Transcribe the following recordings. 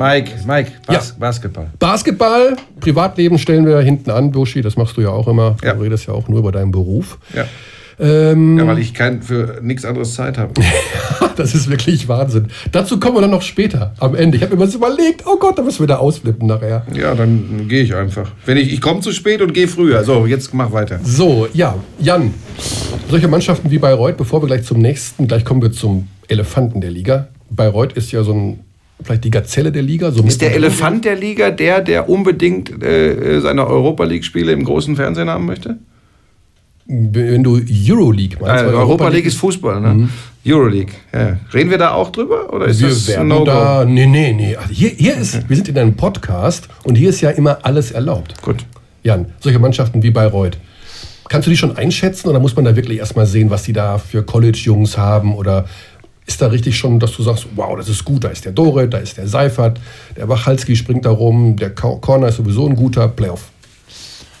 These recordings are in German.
Mike, Mike, Bas Ja. Basketball. Basketball, Privatleben stellen wir hinten an, Buschi, das machst du ja auch immer. Ja. Du redest ja auch nur über deinen Beruf. Ja. Ähm, ja, weil ich kein, für nichts anderes Zeit habe. das ist wirklich Wahnsinn. Dazu kommen wir dann noch später, am Ende. Ich habe mir was überlegt, oh Gott, da müssen wir da ausflippen nachher. Ja, dann gehe ich einfach. Wenn ich, ich komme zu spät und gehe früher. So, jetzt mach weiter. So, ja, Jan, solche Mannschaften wie Bayreuth, bevor wir gleich zum nächsten, gleich kommen wir zum Elefanten der Liga. Bayreuth ist ja so ein, vielleicht die Gazelle der Liga. So Ist der. Elefant der Liga der, der unbedingt äh, seine Europa League-Spiele im großen Fernsehen haben möchte? Wenn du Euroleague meinst. Äh, weil Europa League ist Fußball, ne? Euroleague. Ja. Reden wir da auch drüber? Oder ist wir das werden No-Go? da. Nee, nee, nee. Also hier, hier ist, wir sind in einem Podcast und hier ist ja immer alles erlaubt. Gut. Jan, solche Mannschaften wie Bayreuth. Kannst du die schon einschätzen oder muss man da wirklich erstmal sehen, was die da für College-Jungs haben? Oder ist da richtig schon, dass du sagst, wow, das ist gut, da ist der Dore, da ist der Seifert, der Wachalski springt da rum, der Corner ist sowieso ein guter Playoff.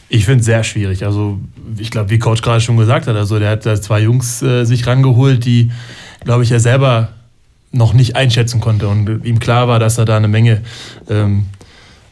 Ich finde es sehr schwierig. Also, ich glaube, wie Coach gerade schon gesagt hat, also der hat da zwei Jungs äh, sich rangeholt, die, glaube ich, er selber noch nicht einschätzen konnte und ihm klar war, dass er da eine Menge ähm,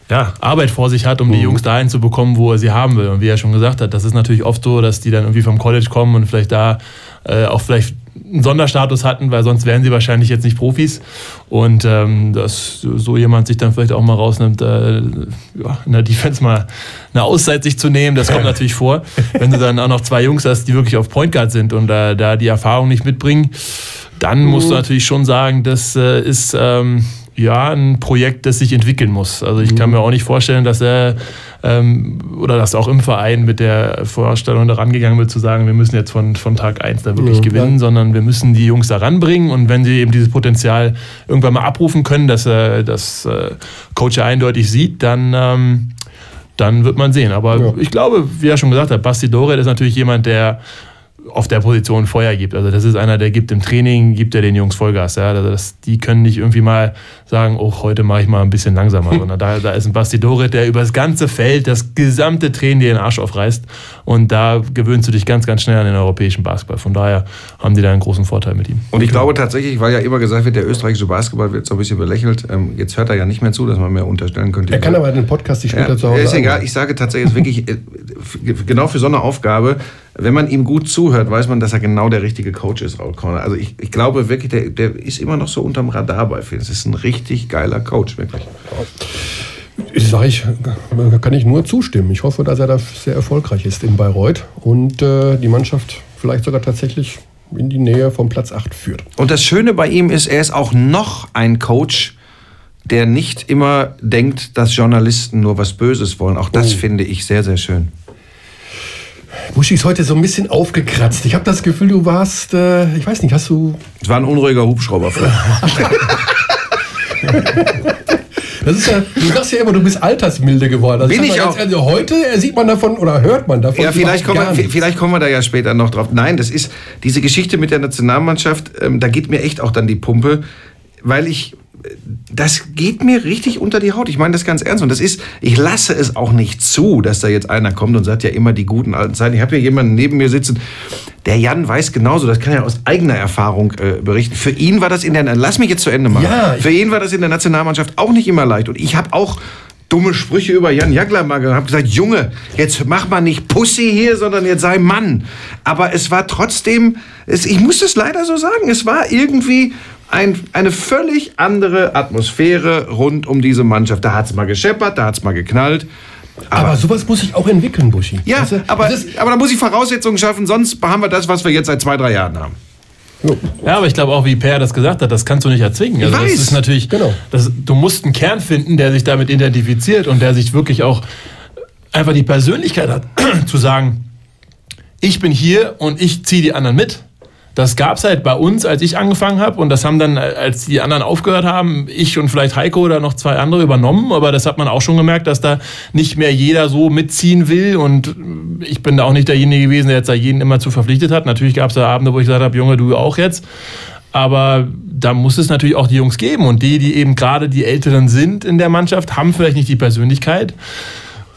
ja, Arbeit vor sich hat, um die Jungs dahin zu bekommen, wo er sie haben will. Und wie er schon gesagt hat, das ist natürlich oft so, dass die dann irgendwie vom College kommen und vielleicht da äh, auch vielleicht einen Sonderstatus hatten, weil sonst wären sie wahrscheinlich jetzt nicht Profis. Und ähm, dass so jemand sich dann vielleicht auch mal rausnimmt, äh, ja, in der Defense mal eine Auszeit sich zu nehmen, das kommt natürlich vor. Wenn du dann auch noch zwei Jungs hast, die wirklich auf Point Guard sind und äh, da die Erfahrung nicht mitbringen, dann musst du natürlich schon sagen, das äh, ist ähm, ja ein Projekt, das sich entwickeln muss. Also ich kann mir auch nicht vorstellen, dass er ähm, oder dass auch im Verein mit der Vorstellung da rangegangen wird, zu sagen, wir müssen jetzt von, von Tag 1 da wirklich Ja. gewinnen, sondern wir müssen die Jungs da ranbringen und wenn sie eben dieses Potenzial irgendwann mal abrufen können, dass äh, das äh, Coach ja eindeutig sieht, dann ähm, dann wird man sehen. Aber Ja. ich glaube, wie er schon gesagt hat, Basti Doret ist natürlich jemand, der auf der Position Feuer gibt. Also das ist einer, der gibt im Training, gibt er den Jungs Vollgas. Ja? Also das, die können nicht irgendwie mal sagen, oh, heute mache ich mal ein bisschen langsamer. Sondern da, da ist ein Basti Doret, der über das ganze Feld, das gesamte Training dir den Arsch aufreißt. Und da gewöhnst du dich ganz, ganz schnell an den europäischen Basketball. Von daher haben die da einen großen Vorteil mit ihm. Und ich glaube tatsächlich, weil ja immer gesagt wird, der österreichische Basketball wird so ein bisschen belächelt. Ähm, jetzt hört er ja nicht mehr zu, dass man mehr unterstellen könnte. Er kann aber den Podcast sich später Ja, zu Hause ist egal, ich sage tatsächlich, es ist wirklich, äh, genau für so eine Aufgabe, wenn man ihm gut zuhört, weiß man, dass er genau der richtige Coach ist, Raul Corner. Also ich, ich glaube wirklich, der, der ist immer noch so unterm Radar bei vielen. Es ist ein richtig geiler Coach, wirklich. Ich sage ich, kann ich nur zustimmen. Ich hoffe, dass er da sehr erfolgreich ist in Bayreuth und äh, die Mannschaft vielleicht sogar tatsächlich in die Nähe vom Platz 8 führt. Und das Schöne bei ihm ist, er ist auch noch ein Coach, der nicht immer denkt, dass Journalisten nur was Böses wollen. Auch das Oh. finde ich sehr, sehr schön. Buschi ist heute so ein bisschen aufgekratzt. Ich habe das Gefühl, du warst, äh, ich weiß nicht, hast du. Es war ein unruhiger Hubschrauber. Das ist ja, du sagst ja immer, du bist altersmilde geworden. Also Bin ich ganz auch. ehrlich, heute sieht man davon oder hört man davon. Ja, vielleicht kommen, wir, vielleicht kommen wir da ja später noch drauf. Nein, das ist diese Geschichte mit der Nationalmannschaft, ähm, da geht mir echt auch dann die Pumpe, weil ich, das geht mir richtig unter die Haut. Ich meine das ganz ernst. Und das ist, ich lasse es auch nicht zu, dass da jetzt einer kommt und sagt ja immer die guten alten Zeiten. Ich habe hier jemanden neben mir sitzen, der Jan weiß genauso, das kann er aus eigener Erfahrung äh, berichten. Für ihn war das in der, lass mich jetzt zu Ende machen. Ja, ich- Für ihn war das in der Nationalmannschaft auch nicht immer leicht. Und ich habe auch dumme Sprüche über Jan Jagler mal gehabt, gesagt, Junge, jetzt mach mal nicht Pussy hier, sondern jetzt sei Mann. Aber es war trotzdem, es, ich muss es leider so sagen, es war irgendwie ein, eine völlig andere Atmosphäre rund um diese Mannschaft. Da hat es mal gescheppert, da hat es mal geknallt. Aber sowas muss ich auch entwickeln, Buschi. Ja, Weißt du, aber, aber da muss ich Voraussetzungen schaffen, sonst haben wir das, was wir jetzt seit zwei, drei Jahren haben. Ja, aber ich glaube auch, wie Per das gesagt hat, das kannst du nicht erzwingen. Also weiß. das ist natürlich, Genau. das, du musst einen Kern finden, der sich damit identifiziert und der sich wirklich auch einfach die Persönlichkeit hat, zu sagen, ich bin hier und ich ziehe die anderen mit. Das gab es halt bei uns, als ich angefangen habe. Und das haben dann, als die anderen aufgehört haben, ich und vielleicht Heiko oder noch zwei andere übernommen. Aber das hat man auch schon gemerkt, dass da nicht mehr jeder so mitziehen will. Und ich bin da auch nicht derjenige gewesen, der jetzt da jeden immer zu verpflichtet hat. Natürlich gab es da Abende, wo ich gesagt habe, Junge, du auch jetzt. Aber da muss es natürlich auch die Jungs geben. Und die, die eben gerade die Älteren sind in der Mannschaft, haben vielleicht nicht die Persönlichkeit.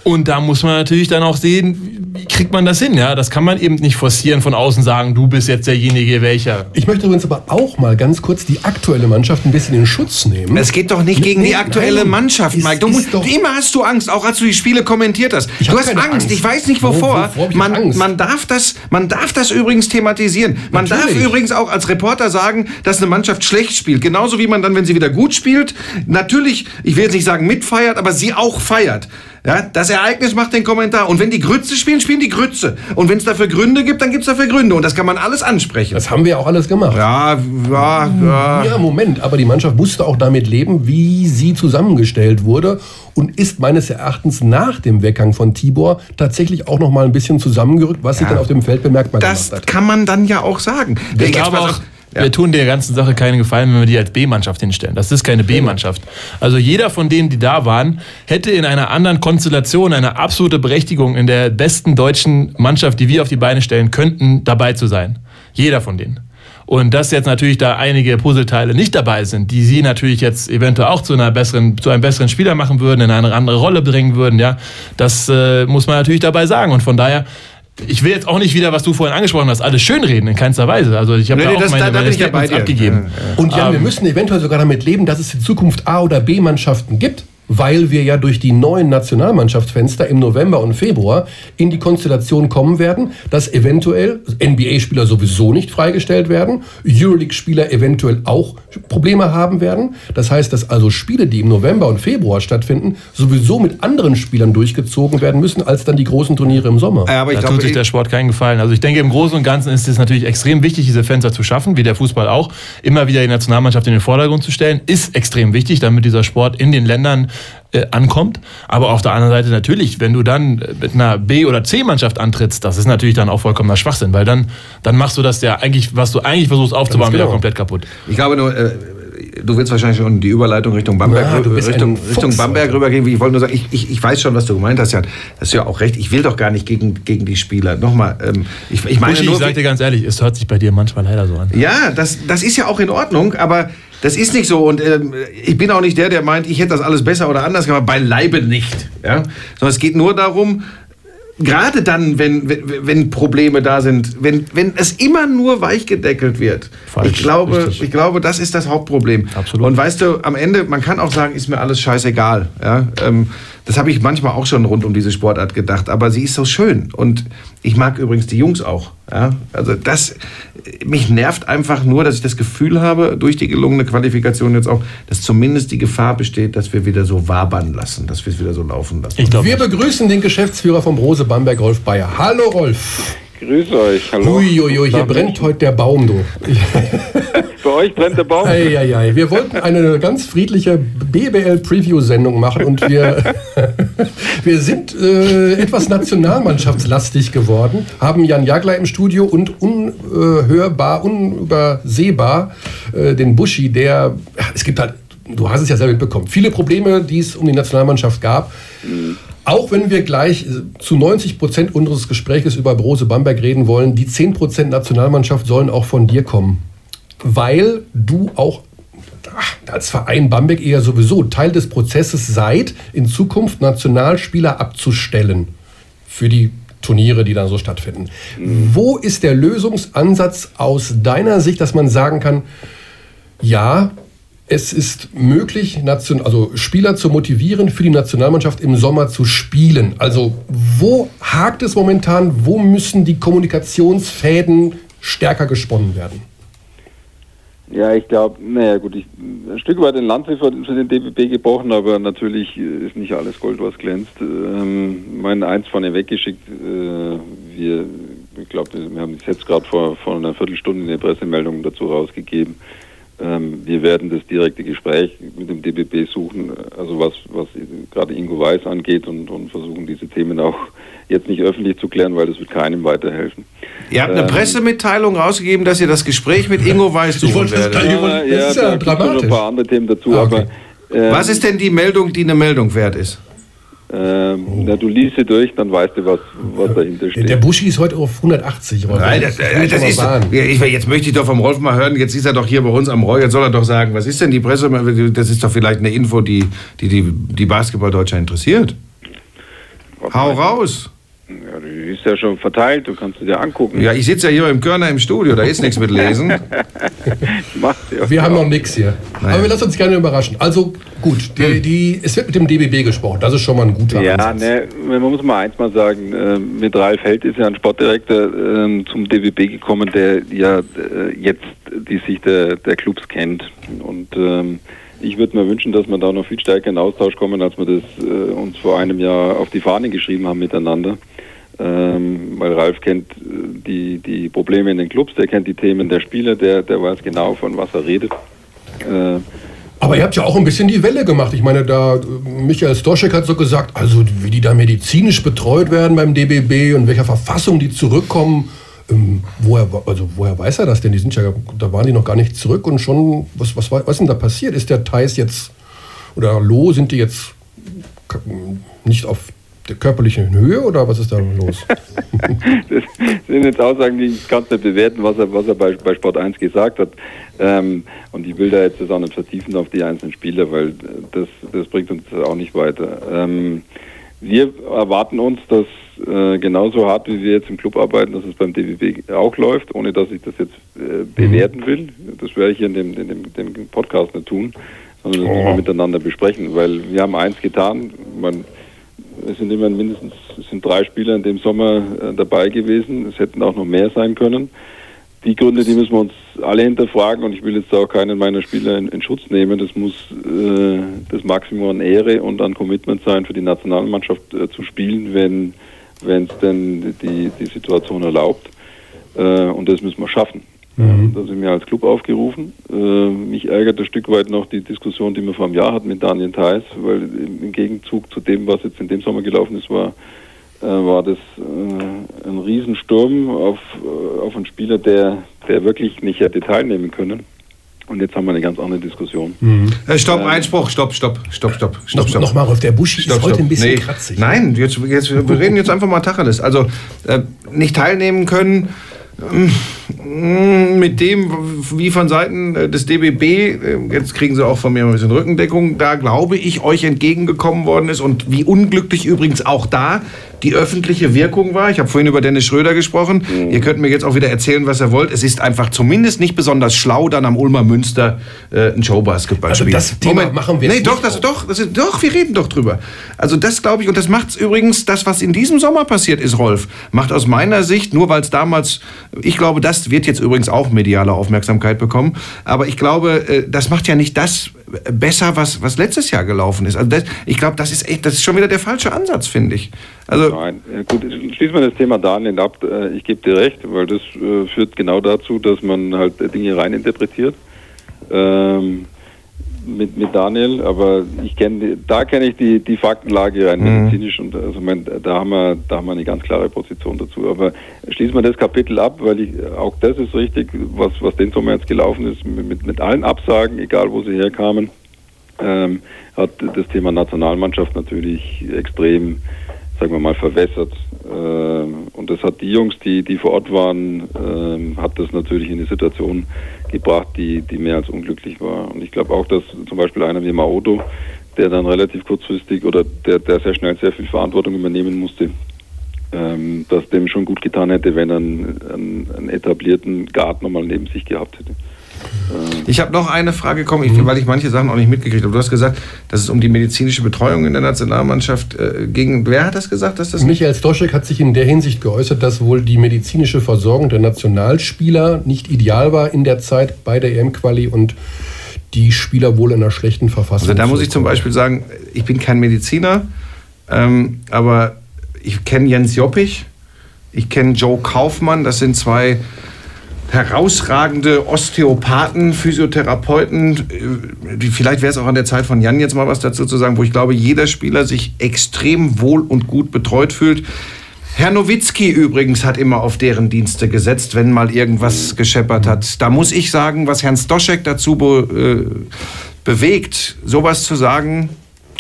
Und da muss man natürlich dann auch sehen, wie kriegt man das hin? Ja, das kann man eben nicht forcieren von außen sagen, du bist jetzt derjenige, welcher. Ich möchte übrigens aber auch mal ganz kurz die aktuelle Mannschaft ein bisschen in Schutz nehmen. Es geht doch nicht gegen Nee, die aktuelle nein. Mannschaft, Ist- Mike. Du, musst- doch- immer hast du Angst, auch als du die Spiele kommentiert hast. Ich du hast keine Angst. Angst. Ich weiß nicht Wo- wovor. wovor hab ich man, man darf das, man darf das übrigens thematisieren. Man darf Natürlich. übrigens auch als Reporter sagen, dass eine Mannschaft schlecht spielt. Genauso wie man dann, wenn sie wieder gut spielt, natürlich, ich will jetzt nicht sagen mitfeiert, aber sie auch feiert. Ja, das Ereignis macht den Kommentar. Und wenn die Grütze spielen, spielen die Grütze. Und wenn es dafür Gründe gibt, dann gibt es dafür Gründe. Und das kann man alles ansprechen. Das haben wir auch alles gemacht. ja, ja, ja. Ja, Moment, aber die Mannschaft musste auch damit leben, wie sie zusammengestellt wurde und ist meines Erachtens nach dem Weggang von Tibor tatsächlich auch noch mal ein bisschen zusammengerückt, was sich dann auf dem Feld bemerkbar Das gemacht hat. kann man dann ja auch sagen. Ich Jetzt glaube pass auch, auf. Ja. wir tun der ganzen Sache keinen Gefallen, wenn wir die als B-Mannschaft hinstellen. Das ist keine B-Mannschaft. Also jeder von denen, die da waren, hätte in einer anderen Konstellation eine absolute Berechtigung in der besten deutschen Mannschaft, die wir auf die Beine stellen könnten, dabei zu sein. Jeder von denen. Und dass jetzt natürlich da einige Puzzleteile nicht dabei sind, die sie natürlich jetzt eventuell auch zu einer besseren, zu einem besseren Spieler machen würden, in eine andere Rolle bringen würden, ja, das äh, muss man natürlich dabei sagen. Und von daher, ich will jetzt auch nicht wieder, was du vorhin angesprochen hast, alles schönreden, in keinster Weise. Also ich habe Nee, da nee, auch das- meine, da- da meine ich ja bei Statements dir. abgegeben. Und ja, wir Ähm, müssen eventuell sogar damit leben, dass es in Zukunft A- oder B-Mannschaften gibt, weil wir ja durch die neuen Nationalmannschaftsfenster im November und Februar in die Konstellation kommen werden, dass eventuell NBA-Spieler sowieso nicht freigestellt werden, Euroleague-Spieler eventuell auch Probleme haben werden. Das heißt, dass also Spiele, die im November und Februar stattfinden, sowieso mit anderen Spielern durchgezogen werden müssen, als dann die großen Turniere im Sommer. Ja, aber ich da glaube, tut sich der Sport keinen Gefallen. Also ich denke, im Großen und Ganzen ist es natürlich extrem wichtig, diese Fenster zu schaffen, wie der Fußball auch. Immer wieder die Nationalmannschaft in den Vordergrund zu stellen, ist extrem wichtig, damit dieser Sport in den Ländern äh, ankommt. Aber auf der anderen Seite natürlich, wenn du dann äh, mit einer B- oder C-Mannschaft antrittst, das ist natürlich dann auch vollkommener Schwachsinn, weil dann, dann machst du das ja eigentlich, was du eigentlich versuchst aufzubauen, wieder genau. komplett kaputt. ich glaube nur, äh, du willst wahrscheinlich schon die Überleitung Richtung Bamberg, bist Richtung, Fuchs, Richtung Bamberg rübergehen. Ich wollte nur sagen, ich, ich, ich weiß schon, was du gemeint hast, Jan. Das ist ja auch recht. Ich will doch gar nicht gegen, gegen die Spieler. Nochmal, ähm, ich, ich meine Buschi, nur, ich sag dir ganz ehrlich, es hört sich bei dir manchmal leider so an. Ja, das, das ist ja auch in Ordnung, aber das ist nicht so. Und ähm, ich bin auch nicht der, der meint, ich hätte das alles besser oder anders gemacht. Beileibe nicht. Ja? Sondern es geht nur darum, gerade dann, wenn, wenn, Probleme da sind, wenn, wenn es immer nur weichgedeckelt wird. Falsch, ich, glaube, richtig. ich glaube, das ist das Hauptproblem. Absolut. Und weißt du, am Ende, man kann auch sagen, ist mir alles scheißegal. Ja? Ähm, das habe ich manchmal auch schon rund um diese Sportart gedacht, aber sie ist so schön. Und ich mag übrigens die Jungs auch. Ja? Also das, mich nervt einfach nur, dass ich das Gefühl habe, durch die gelungene Qualifikation jetzt auch, dass zumindest die Gefahr besteht, dass wir wieder so wabern lassen, dass wir es wieder so laufen lassen. Ich glaube, Wir begrüßen den Geschäftsführer vom Brose Bamberg, Rolf Bayer. Hallo Rolf. Grüß euch, hallo. Uiuiui, hier brennt heute der Baum, du. Bei euch brennt der Baum. Eieiei, wir wollten eine ganz friedliche BBL-Preview-Sendung machen und wir, wir sind äh, etwas nationalmannschaftslastig geworden, haben Jan Jagler im Studio und unhörbar, unübersehbar äh, den Buschi, der, es gibt halt, du hast es ja selber mitbekommen, viele Probleme, die es um die Nationalmannschaft gab. Auch wenn wir gleich äh, zu 90 Prozent unseres Gespräches über Brose Bamberg reden wollen, die 10 Prozent Nationalmannschaft sollen auch von dir kommen. Weil du auch als Verein Bamberg eher sowieso Teil des Prozesses seid, in Zukunft Nationalspieler abzustellen für die Turniere, die dann so stattfinden. Wo ist der Lösungsansatz aus deiner Sicht, dass man sagen kann, ja, es ist möglich, also Spieler zu motivieren, für die Nationalmannschaft im Sommer zu spielen. Also wo hakt es momentan? Wo müssen die Kommunikationsfäden stärker gesponnen werden? Ja, ich glaube, naja gut, ich, ein Stück weit den für, für den DBB gebrochen, aber natürlich äh, ist nicht alles Gold, was glänzt. Ähm, mein eins vorne weggeschickt, äh, wir, ich glaube, wir haben es jetzt gerade vor, vor einer Viertelstunde eine Pressemeldung dazu rausgegeben. Ähm, wir werden das direkte Gespräch mit dem DBB suchen, also was, was gerade Ingo Weiß angeht und, und versuchen diese Themen auch jetzt nicht öffentlich zu klären, weil das wird keinem weiterhelfen. Ihr habt eine Ähm, Pressemitteilung rausgegeben, dass ihr das Gespräch mit Ingo Weiß suchen das werdet. Das ist ja da gibt's noch dramatisch. ein paar andere Themen dazu, Ah, okay. aber ähm, Was ist denn die Meldung, die eine Meldung wert ist? Ähm, na, du liest sie durch, dann weißt du, was, was dahinter steht. Der Buschi ist heute auf 180. Rolf. Nein, das, will ich das mal ist, ich, jetzt möchte ich doch vom Rolf mal hören, jetzt ist er doch hier bei uns am Roy, jetzt soll er doch sagen, was ist denn die Presse, das ist doch vielleicht eine Info, die die, die, die Basketball-Deutscher interessiert. Was Hau meinst du? Ja, die ist ja schon verteilt, du kannst sie dir angucken. Ja, ich sitze ja hier im Körner im Studio, da ist nichts mit Lesen. Mach's ja. Wir haben noch nichts hier. Naja. Aber wir lassen uns gerne überraschen. Also gut, die, die, es wird mit dem DBB gesprochen. Das ist schon mal ein guter Ja, Ansatz. ne, man muss mal eins mal sagen, äh, mit Ralf Held ist ja ein Sportdirektor ähm, zum DWB gekommen, der ja äh, jetzt die Sicht der, der Clubs kennt. Und ähm, ich würde mir wünschen, dass wir da noch viel stärker in Austausch kommen, als wir das äh, uns vor einem Jahr auf die Fahne geschrieben haben miteinander. Ähm, weil Ralf kennt äh, die, die Probleme in den Clubs, der kennt die Themen der Spieler, der, der weiß genau, von was er redet. Äh, Aber ihr habt ja auch ein bisschen die Welle gemacht. Ich meine, da äh, Michael Stoschek hat so gesagt, also wie die da medizinisch betreut werden beim DBB und welcher Verfassung die zurückkommen. Ähm, woher, also woher weiß er das denn? Die sind ja, da waren die noch gar nicht zurück und schon, was, was, was ist denn da passiert? Ist der Thais jetzt oder Lo, sind die jetzt nicht auf der körperlichen Höhe oder was ist da los? das sind jetzt Aussagen, die ich kann nicht bewerten, was er, was er bei, bei Sport 1 gesagt hat. Ähm, und ich will da jetzt das auch nicht vertiefen auf die einzelnen Spieler, weil das, das bringt uns auch nicht weiter. Ähm, wir erwarten uns, dass äh, genauso hart wie wir jetzt im Club arbeiten, dass es beim DWB auch läuft, ohne dass ich das jetzt äh, bewerten will. Das werde ich hier in dem, in dem, dem Podcast nicht tun, sondern das müssen wir miteinander besprechen, weil wir haben eins getan. Man, es sind immer mindestens es sind drei Spieler in dem Sommer äh, dabei gewesen. Es hätten auch noch mehr sein können. Die Gründe, die müssen wir uns alle hinterfragen und ich will jetzt auch keinen meiner Spieler in, in Schutz nehmen. Das muss äh, das Maximum an Ehre und an Commitment sein, für die Nationalmannschaft äh, zu spielen, wenn wenn es denn die, die Situation erlaubt. Äh, und das müssen wir schaffen. Mhm. Da sind wir als Club aufgerufen. Äh, mich ärgert ein Stück weit noch die Diskussion, die wir vor einem Jahr hatten mit Daniel Theiss, weil im, Gegenzug zu dem, was jetzt in dem Sommer gelaufen ist, war, äh, war das äh, ein Riesensturm auf, äh, auf einen Spieler, der, der wirklich nicht hätte teilnehmen können. Und jetzt haben wir eine ganz andere Diskussion. Äh, stopp, Einspruch, stopp, stopp, stopp, stopp, stopp, Noch, stopp. Nochmal, Rolf, der Buschi Stopp, ist heute stopp. ein bisschen Nee. kratzig. Nein, jetzt, jetzt, wir reden jetzt einfach mal Tacheles. Also äh, nicht teilnehmen können ähm, mit dem, wie von Seiten äh, des DBB, äh, jetzt kriegen sie auch von mir ein bisschen Rückendeckung, da glaube ich, euch entgegengekommen worden ist und wie unglücklich übrigens auch da die öffentliche Wirkung war. Ich habe vorhin über Dennis Schröder gesprochen. Ihr könnt mir jetzt auch wieder erzählen, was ihr wollt. Es ist einfach zumindest nicht besonders schlau, dann am Ulmer Münster äh, ein Showbasketballspiel. Also das Thema machen wir Nee, jetzt doch, nicht das, doch, das ist, doch, wir reden doch drüber. Also das glaube ich, und das macht übrigens, das, was in diesem Sommer passiert ist, Rolf, macht aus meiner Sicht, nur weil es damals, ich glaube, das wird jetzt übrigens auch mediale Aufmerksamkeit bekommen, aber ich glaube, äh, das macht ja nicht das besser, was, was letztes Jahr gelaufen ist. Also das, ich glaube, das ist echt, das ist schon wieder der falsche Ansatz, finde ich. Also, Nein, äh, gut, schließen wir das Thema Darlehen ab. Äh, Ich gebe dir recht, weil das äh, führt genau dazu, dass man halt Dinge reininterpretiert. Ähm, mit, mit Daniel, aber ich kenne da kenne ich die, die Faktenlage rein medizinisch und also mein, da haben wir da haben wir eine ganz klare Position dazu. Aber schließen wir das Kapitel ab, weil ich auch das ist richtig, was was den Sommer jetzt gelaufen ist, mit, mit allen Absagen, egal wo sie herkamen, ähm, hat das Thema Nationalmannschaft natürlich extrem, sagen wir mal, verwässert. Ähm, und das hat die Jungs, die, die vor Ort waren, ähm, hat das natürlich in eine Situation gebracht, die, die mehr als unglücklich war. Und ich glaube auch, dass zum Beispiel einer wie Maodo, der dann relativ kurzfristig oder der, der sehr schnell sehr viel Verantwortung übernehmen musste, ähm, dass dem schon gut getan hätte, wenn er einen, einen, einen etablierten Guard nochmal neben sich gehabt hätte. Ich habe noch eine Frage, komm, ich, weil ich manche Sachen auch nicht mitgekriegt habe. Du hast gesagt, dass es um die medizinische Betreuung in der Nationalmannschaft äh, ging. Wer hat das gesagt, dass das? Michael Stoschek hat sich in der Hinsicht geäußert, dass wohl die medizinische Versorgung der Nationalspieler nicht ideal war in der Zeit bei der EM-Quali und die Spieler wohl in einer schlechten Verfassung. Also da muss ich zum. Beispiel sagen, ich bin kein Mediziner, ähm, aber ich kenne Jens Joppich, ich kenne Joe Kaufmann, das sind zwei herausragende Osteopathen, Physiotherapeuten. äh, Vielleicht wäre es auch an der Zeit von Jan jetzt mal was dazu zu sagen, wo ich glaube, jeder Spieler sich extrem wohl und gut betreut fühlt. Herr Nowitzki übrigens hat immer auf deren Dienste gesetzt, wenn mal irgendwas gescheppert hat. Da muss ich sagen, was Herrn Stoschek dazu be, äh, bewegt, sowas zu sagen,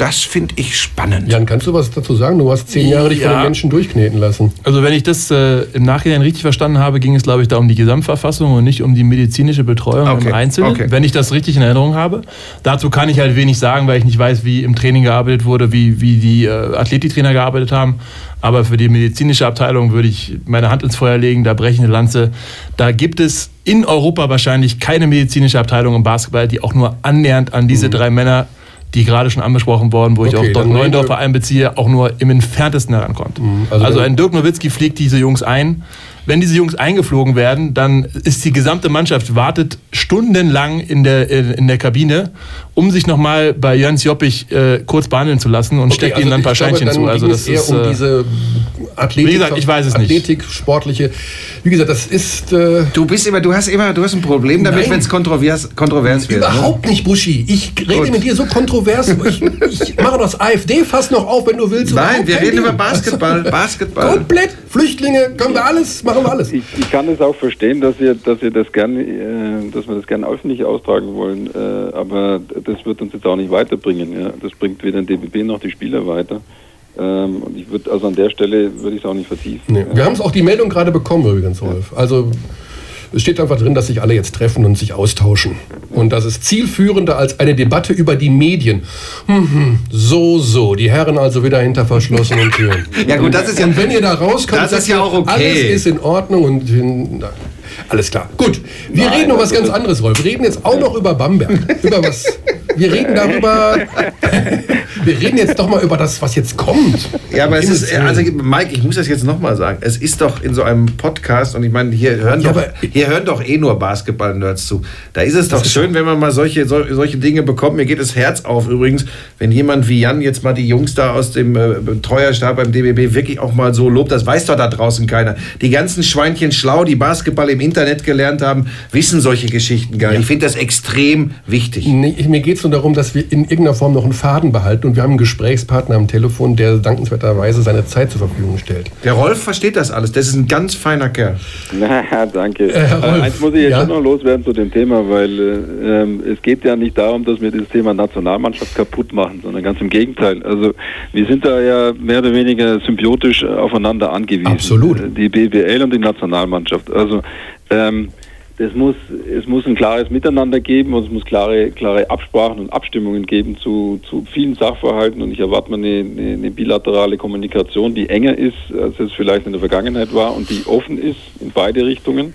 das finde ich spannend. Jan, kannst du was dazu sagen? Du hast zehn Jahre dich Ja. von den Menschen durchkneten lassen. Also wenn ich das äh, im Nachhinein richtig verstanden habe, ging es, glaube ich, da um die Gesamtverfassung und nicht um die medizinische Betreuung Okay, im Einzelnen, okay. wenn ich das richtig in Erinnerung habe. Dazu kann ich halt wenig sagen, weil ich nicht weiß, wie im Training gearbeitet wurde, wie, wie die äh, Athletiktrainer gearbeitet haben. Aber für die medizinische Abteilung würde ich meine Hand ins Feuer legen, da breche ich eine Lanze. Da gibt es in Europa wahrscheinlich keine medizinische Abteilung im Basketball, die auch nur annähernd an diese drei Männer, die gerade schon angesprochen wurden, wo ich Mhm. Okay, auch Doc dann reden Neuendorfer einbeziehe, auch nur im entferntesten herankommt. also also dann- ein Dirk Nowitzki fliegt diese Jungs ein. Wenn diese Jungs eingeflogen werden, dann ist die gesamte Mannschaft wartet stundenlang in der, in der Kabine, um sich nochmal bei Jens Joppich äh, kurz behandeln zu lassen und steckt ihnen dann ein paar also ich Scheinchen glaube, zu. Also ging das es eher ist, um äh, diese Athletik, Wie gesagt, ich weiß es nicht. Athletik, sportliche. Wie gesagt, das ist äh, Du bist immer, du hast immer, du hast ein Problem damit, wenn es kontrovers, kontrovers wird. Ne? überhaupt nicht, Buschi. Ich rede Gut. mit dir so kontrovers. Ich, ich mache das AfD-Fass noch auf, wenn du willst. Nein, wir reden Ding. über Basketball. Basketball. Komplett. Flüchtlinge, können wir alles, machen wir alles. Ich, ich kann es auch verstehen, dass ihr, dass ihr das gerne, äh, dass wir das gerne öffentlich austragen wollen, äh, aber das wird uns jetzt auch nicht weiterbringen. Ja? Das bringt weder den DBB noch die Spieler weiter. Ähm, und ich würde, also an der Stelle würde ich es auch nicht vertiefen. Nee, wir haben es auch die Meldung gerade bekommen übrigens, Rolf. Also es steht einfach drin, dass sich alle jetzt treffen und sich austauschen. Und das ist zielführender als eine Debatte über die Medien. Hm, hm, so, so. Die Herren also wieder hinter verschlossenen Türen. Ja gut, das ist ja Und wenn ihr da rauskommt, Das ist ja auch okay. Alles ist in Ordnung und na, alles klar. Gut, wir Nein, reden noch was also ganz anderes, Rolf. Wir reden jetzt auch noch über Bamberg. über was? Wir reden darüber. wir reden jetzt doch mal über das, was jetzt kommt. Ja, aber es ist, also Mike, ich muss das jetzt nochmal sagen. Es ist doch in so einem Podcast, und ich meine, hier hören, Ja, doch, hier hören doch eh nur Basketball-Nerds zu. Da ist es doch ist schön, wenn man mal solche, sol- solche Dinge bekommt. Mir geht das Herz auf übrigens, wenn jemand wie Jan jetzt mal die Jungs da aus dem äh, Betreuerstab beim DBB wirklich auch mal so lobt. Das weiß doch da draußen keiner. Die ganzen Schweinchen schlau, die Basketball im Internet gelernt haben, wissen solche Geschichten gar nicht. Ich finde das extrem wichtig. Nee, mir geht es nur darum, dass wir in irgendeiner Form noch einen Faden behalten und wir haben einen Gesprächspartner am Telefon, der dankenswerterweise seine Zeit zur Verfügung stellt. Der Rolf versteht das alles. Das ist ein ganz feiner Kerl. Na, danke. Äh, Rolf, Eins muss ich jetzt ja? schon noch loswerden zu dem Thema, weil äh, ähm, es geht ja nicht darum, dass wir das Thema Nationalmannschaft kaputt machen, sondern ganz im Gegenteil. Also wir sind da ja mehr oder weniger symbiotisch aufeinander angewiesen. Absolut. Äh, Die BBL und die Nationalmannschaft. Also ähm, es muss, es muss ein klares Miteinander geben und es muss klare, klare Absprachen und Abstimmungen geben zu, zu vielen Sachverhalten und ich erwarte mal eine, eine, eine bilaterale Kommunikation, die enger ist, als es vielleicht in der Vergangenheit war und die offen ist in beide Richtungen.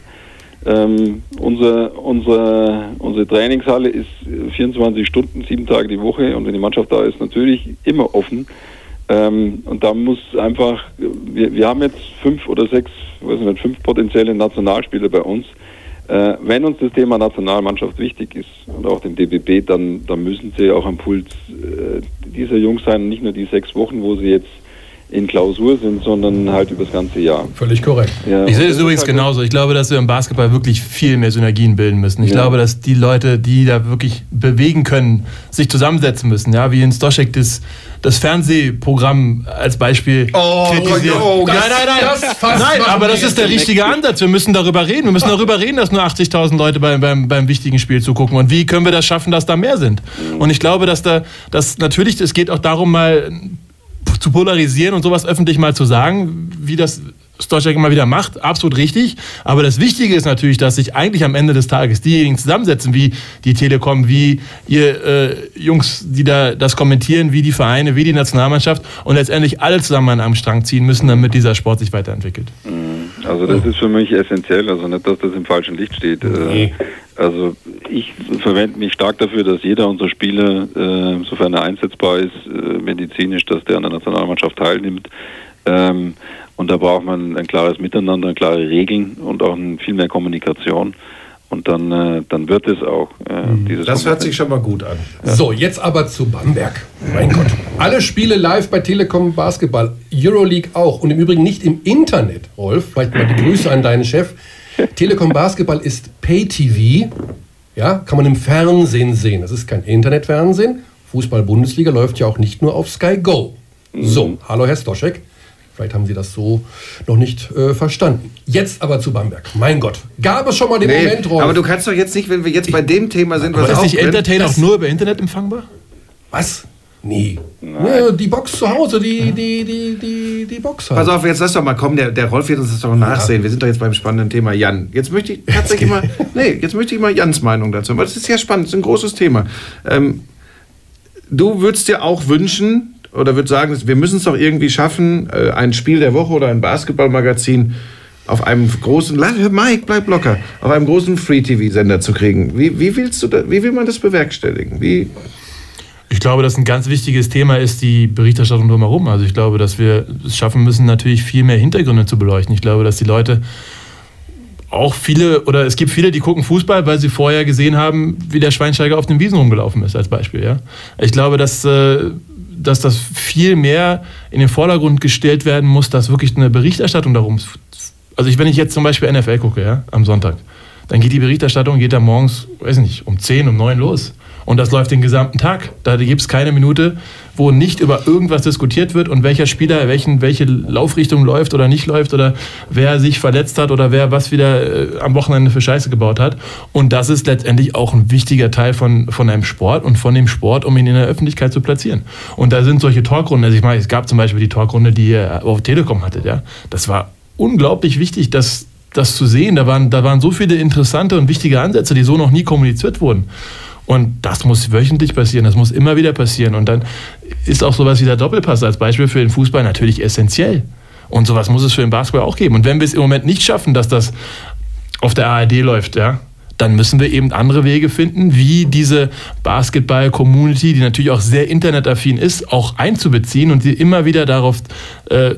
Ähm, unser, unser, unsere Trainingshalle ist 24 Stunden, sieben Tage die Woche und wenn die Mannschaft da ist, natürlich immer offen. Ähm, und da muss einfach, wir, wir haben jetzt fünf oder sechs, weiß ich nicht, fünf potenzielle Nationalspieler bei uns. Äh, wenn uns das Thema Nationalmannschaft wichtig ist und auch dem DBB, dann, dann müssen sie auch am Puls äh, dieser Jungs sein, nicht nur die sechs Wochen, wo sie jetzt in Klausur sind, sondern halt über das ganze Jahr. Völlig korrekt. Ja, Ich sehe das ist übrigens halt- genauso. Ich glaube, dass wir im Basketball wirklich viel mehr Synergien bilden müssen. Ich Ja. glaube, dass die Leute, die da wirklich bewegen können, sich zusammensetzen müssen. Ja, wie in Stoschek das, das Fernsehprogramm als Beispiel Oh, kritisiert. oh, nein, das- nein, nein. das fast nein, aber das ist der richtige Ansatz. Wir müssen darüber reden. Wir müssen darüber reden, dass nur 80.000 Leute beim, beim, beim wichtigen Spiel zugucken. Und wie können wir das schaffen, dass da mehr sind? Und ich glaube, dass da, dass natürlich, es geht auch darum, mal zu polarisieren und sowas öffentlich mal zu sagen, wie das Stoschek immer wieder macht, absolut richtig. Aber das Wichtige ist natürlich, dass sich eigentlich am Ende des Tages diejenigen zusammensetzen, wie die Telekom, wie ihr äh, Jungs, die da das kommentieren, wie die Vereine, wie die Nationalmannschaft und letztendlich alle zusammen an einem Strang ziehen müssen, damit dieser Sport sich weiterentwickelt. Also das ist für mich essentiell, also nicht, dass das im falschen Licht steht. Äh, Nee. Also ich verwende mich stark dafür, dass jeder unserer Spieler, äh, sofern er einsetzbar ist, äh, medizinisch, dass der an der Nationalmannschaft teilnimmt. Ähm, und da braucht man ein klares Miteinander, klare Regeln und auch viel mehr Kommunikation. Und dann, äh, dann wird es auch. Äh, dieses Das hört sich schon mal gut an. So, jetzt aber zu Bamberg. Mein Gott. Alle Spiele live bei Telekom Basketball, Euroleague auch. Und im Übrigen nicht im Internet, Rolf. Vielleicht mal die Grüße an deinen Chef. Telekom Basketball ist Pay-TV. Ja, kann man im Fernsehen sehen. Das ist kein Internetfernsehen. Fußball-Bundesliga läuft ja auch nicht nur auf Sky Go. So, hallo Herr Stoschek. Vielleicht haben Sie das so noch nicht äh, verstanden. Jetzt aber zu Bamberg. Mein Gott. Gab es schon mal den Nee, Moment, Rolf? aber du kannst doch jetzt nicht, wenn wir jetzt bei dem Thema sind, Aber was ist auch nicht brennt, Entertain auch nur über Internet empfangbar? Was? Nee. Ja, die Box zu Hause, die, die, die, die, die Box halt. Pass auf, jetzt lass doch mal kommen, der, der Rolf wird uns das doch nachsehen. Ja. Wir sind doch jetzt beim spannenden Thema Jan. Jetzt möchte ich tatsächlich mal, nee, jetzt möchte ich mal Jans Meinung dazu, weil das ist ja spannend, das ist ein großes Thema. Ähm, du würdest dir auch wünschen, oder würdest sagen, wir müssen es doch irgendwie schaffen, äh, ein Spiel der Woche oder ein Basketballmagazin auf einem großen, Mike, bleib locker, auf einem großen Free-TV-Sender zu kriegen. Wie, wie, willst du da, wie will man das bewerkstelligen? Wie, ich glaube, dass ein ganz wichtiges Thema ist die Berichterstattung drumherum. Also ich glaube, dass wir es schaffen müssen, natürlich viel mehr Hintergründe zu beleuchten. Ich glaube, dass die Leute auch viele, oder es gibt viele, die gucken Fußball, weil sie vorher gesehen haben, wie der Schweinsteiger auf den Wiesen rumgelaufen ist, als Beispiel. Ja? Ich glaube, dass, äh, dass das viel mehr in den Vordergrund gestellt werden muss, dass wirklich eine Berichterstattung darum also ich, wenn ich jetzt zum Beispiel NFL gucke, ja, am Sonntag, dann geht die Berichterstattung, geht da morgens, weiß nicht, um 10, um 9 los. Und das läuft den gesamten Tag. Da gibt es keine Minute, wo nicht über irgendwas diskutiert wird und welcher Spieler welchen, welche Laufrichtung läuft oder nicht läuft oder wer sich verletzt hat oder wer was wieder äh, am Wochenende für Scheiße gebaut hat. Und das ist letztendlich auch ein wichtiger Teil von, von einem Sport und von dem Sport, um ihn in der Öffentlichkeit zu platzieren. Und da sind solche Talkrunden, also ich meine, es gab zum Beispiel die Talkrunde, die ihr auf Telekom hattet, ja. Das war unglaublich wichtig, das, das zu sehen. Da waren, da waren so viele interessante und wichtige Ansätze, die so noch nie kommuniziert wurden. Und das muss wöchentlich passieren, das muss immer wieder passieren. Und dann ist auch sowas wie der Doppelpass als Beispiel für den Fußball natürlich essentiell. Und sowas muss es für den Basketball auch geben. Und wenn wir es im Moment nicht schaffen, dass das auf der ARD läuft, ja, dann müssen wir eben andere Wege finden, wie diese Basketball-Community, die natürlich auch sehr internetaffin ist, auch einzubeziehen und sie immer wieder darauf äh,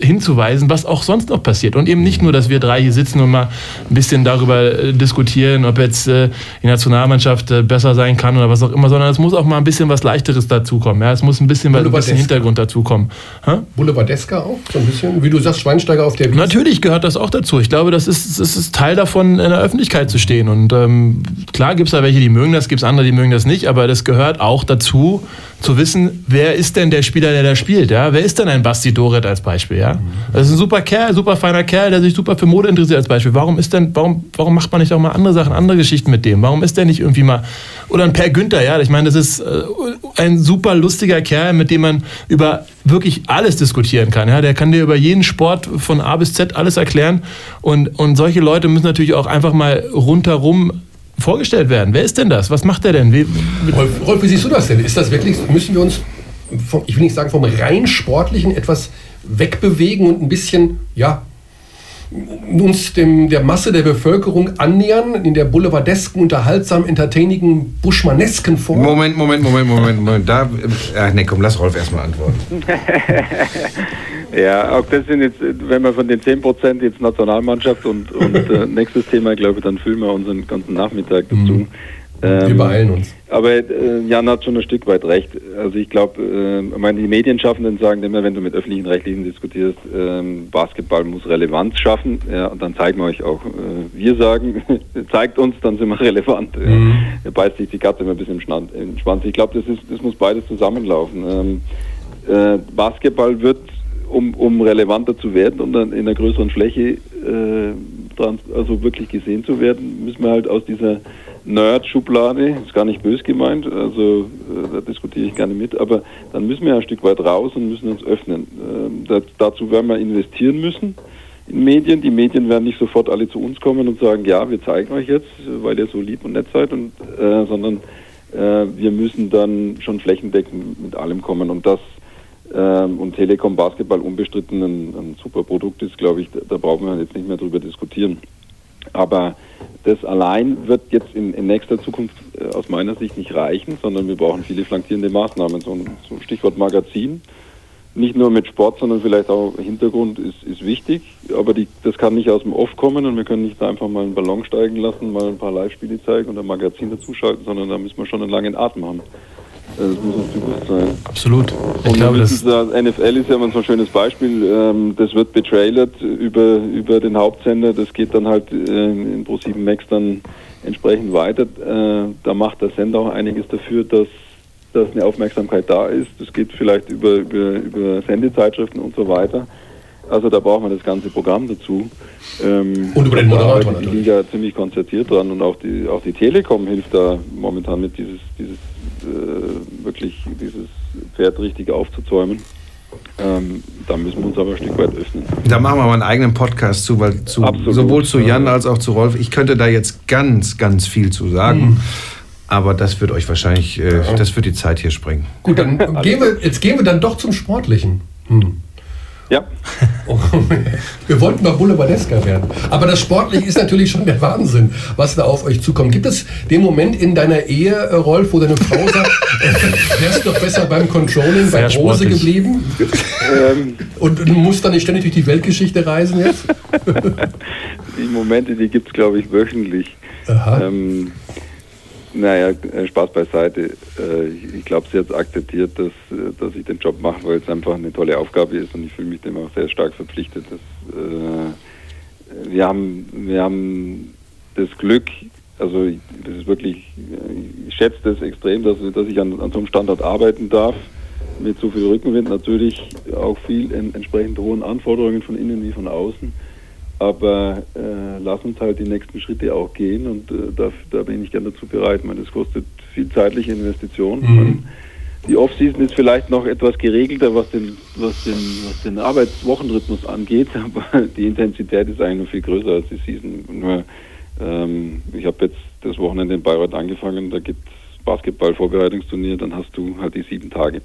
hinzuweisen, was auch sonst noch passiert. Und eben nicht nur, dass wir drei hier sitzen und mal ein bisschen darüber äh, diskutieren, ob jetzt äh, die Nationalmannschaft äh, besser sein kann oder was auch immer, sondern es muss auch mal ein bisschen was Leichteres dazukommen. Ja? Es muss ein bisschen, was, ein bisschen Hintergrund dazukommen. Ha? Boulevardeska auch, so ein bisschen, wie du sagst, Schweinsteiger auf der Wiese. Natürlich gehört das auch dazu. Ich glaube, das ist, das ist Teil davon, in der Öffentlichkeit zu stehen. Und ähm, klar gibt es da welche, die mögen das, gibt es andere, die mögen das nicht, aber das gehört auch dazu, zu wissen, wer ist denn der Spieler, der da spielt? Ja? Wer ist denn ein Basti Doret als Beispiel? Ja? Das ist ein super Kerl, super feiner Kerl, der sich super für Mode interessiert als Beispiel. Warum ist denn, warum, warum macht man nicht auch mal andere Sachen, andere Geschichten mit dem? Warum ist der nicht irgendwie mal. Oder ein Per Günther, ja? Ich meine, das ist äh, ein super lustiger Kerl, mit dem man über wirklich alles diskutieren kann. Ja? Der kann dir über jeden Sport von A bis Z alles erklären. Und, und solche Leute müssen natürlich auch einfach mal rundherum vorgestellt werden. Wer ist denn das? Was macht der denn? Wie, Rolf, Rolf, wie siehst du das denn? Ist das wirklich, müssen wir uns, vom, ich will nicht sagen vom rein sportlichen etwas wegbewegen und ein bisschen, ja, uns dem, der Masse der Bevölkerung annähern, in der boulevardesken, unterhaltsam, entertainigen, buschmannesken Form? Moment, Moment, Moment, Moment, Moment. Da, äh, nee, komm, lass Rolf erstmal antworten. ja, auch das sind jetzt, wenn wir von den 10% jetzt Nationalmannschaft und, und äh, nächstes Thema, glaube ich, dann füllen wir unseren ganzen Nachmittag dazu. Mhm. Ähm, wir beeilen uns. Aber äh, Jan hat schon ein Stück weit recht. Also ich glaube, äh, meine, die Medienschaffenden sagen immer, wenn du mit öffentlichen Rechtlichen diskutierst, äh, Basketball muss Relevanz schaffen. Ja, und dann zeigen wir euch auch. Äh, wir sagen, zeigt uns, dann sind wir relevant. Mhm. Ja. beißt sich die Katze immer ein bisschen im, Schwanz. Ich glaube, das, das muss beides zusammenlaufen. Ähm, äh, Basketball wird, um, um relevanter zu werden und dann in einer größeren Fläche äh, also wirklich gesehen zu werden, müssen wir halt aus dieser Nerd-Schublade, ist gar nicht bös gemeint, also äh, da diskutiere ich gerne mit, aber dann müssen wir ein Stück weit raus und müssen uns öffnen. Ähm, das, dazu werden wir investieren müssen in Medien. Die Medien werden nicht sofort alle zu uns kommen und sagen, ja, wir zeigen euch jetzt, weil ihr so lieb und nett seid, und, äh, sondern äh, wir müssen dann schon flächendeckend mit allem kommen und das ähm, und Telekom Basketball unbestritten ein, ein super Produkt ist, glaube ich, da, da brauchen wir jetzt nicht mehr drüber diskutieren. Aber das allein wird jetzt in, in nächster Zukunft äh, aus meiner Sicht nicht reichen, sondern wir brauchen viele flankierende Maßnahmen. So ein, so Stichwort Magazin, nicht nur mit Sport, sondern vielleicht auch Hintergrund ist, ist wichtig, aber die, das kann nicht aus dem Off kommen und wir können nicht einfach mal einen Ballon steigen lassen, mal ein paar Live-Spiele zeigen und ein Magazin dazuschalten, sondern da müssen wir schon einen langen Atem haben. Das muss uns bewusst sein. Absolut. Ich und glaube, das NFL ist ja immer so ein schönes Beispiel. Ähm, das wird betrailert über, über den Hauptsender. Das geht dann halt äh, in Pro7 Max dann entsprechend weiter. Äh, da macht der Sender auch einiges dafür, dass, dass eine Aufmerksamkeit da ist. Das geht vielleicht über, über, über Sendezeitschriften und so weiter. Also da braucht man das ganze Programm dazu. Ähm, und über den Moderator natürlich. Die Liga ziemlich konzertiert dran und auch die, auch die Telekom hilft da momentan mit, dieses, dieses äh, wirklich dieses Pferd richtig aufzuzäumen. Ähm, da müssen wir uns aber ein Stück weit öffnen. Da machen wir mal einen eigenen Podcast zu, weil zu, sowohl zu Jan als auch zu Rolf. Ich könnte da jetzt ganz, ganz viel zu sagen. Mhm. Aber das wird euch wahrscheinlich, äh, das wird die Zeit hier sprengen. Gut, dann gehen wir, jetzt gehen wir dann doch zum Sportlichen. Hm. Ja, Oh, wir wollten doch Boulevardesker werden. Aber das Sportliche ist natürlich schon der Wahnsinn, was da auf euch zukommt. Gibt es den Moment in deiner Ehe, äh, Rolf, wo deine Frau sagt, äh, wärst du doch besser beim Controlling bei Sehr Rose sportlich. geblieben? ähm, Und du musst dann nicht ständig durch die Weltgeschichte reisen jetzt? die Momente, die gibt es, glaube ich, wöchentlich. Aha. Ähm, naja, äh, Spaß beiseite. Äh, ich glaube, sie hat akzeptiert, dass, äh, dass ich den Job mache, weil es einfach eine tolle Aufgabe ist und ich fühle mich dem auch sehr stark verpflichtet. Dass, äh, wir, haben, wir haben das Glück, also ich, das ist wirklich, ich schätze das extrem, dass, dass ich an, an so einem Standort arbeiten darf. Mit so viel Rückenwind natürlich auch viel in, entsprechend hohen Anforderungen von innen wie von außen. Aber äh, lass uns halt die nächsten Schritte auch gehen und äh, da, da bin ich gern dazu bereit. Ich meine, das kostet viel zeitliche Investition. Mhm. Man, die Off-Season ist vielleicht noch etwas geregelter, was den, was den, was den Arbeitswochenrhythmus angeht, aber die Intensität ist eigentlich noch viel größer als die Season. Nur, ähm, ich habe jetzt das Wochenende in Bayreuth angefangen, da gibt es Basketball-Vorbereitungsturnier, dann hast du halt die sieben Tage.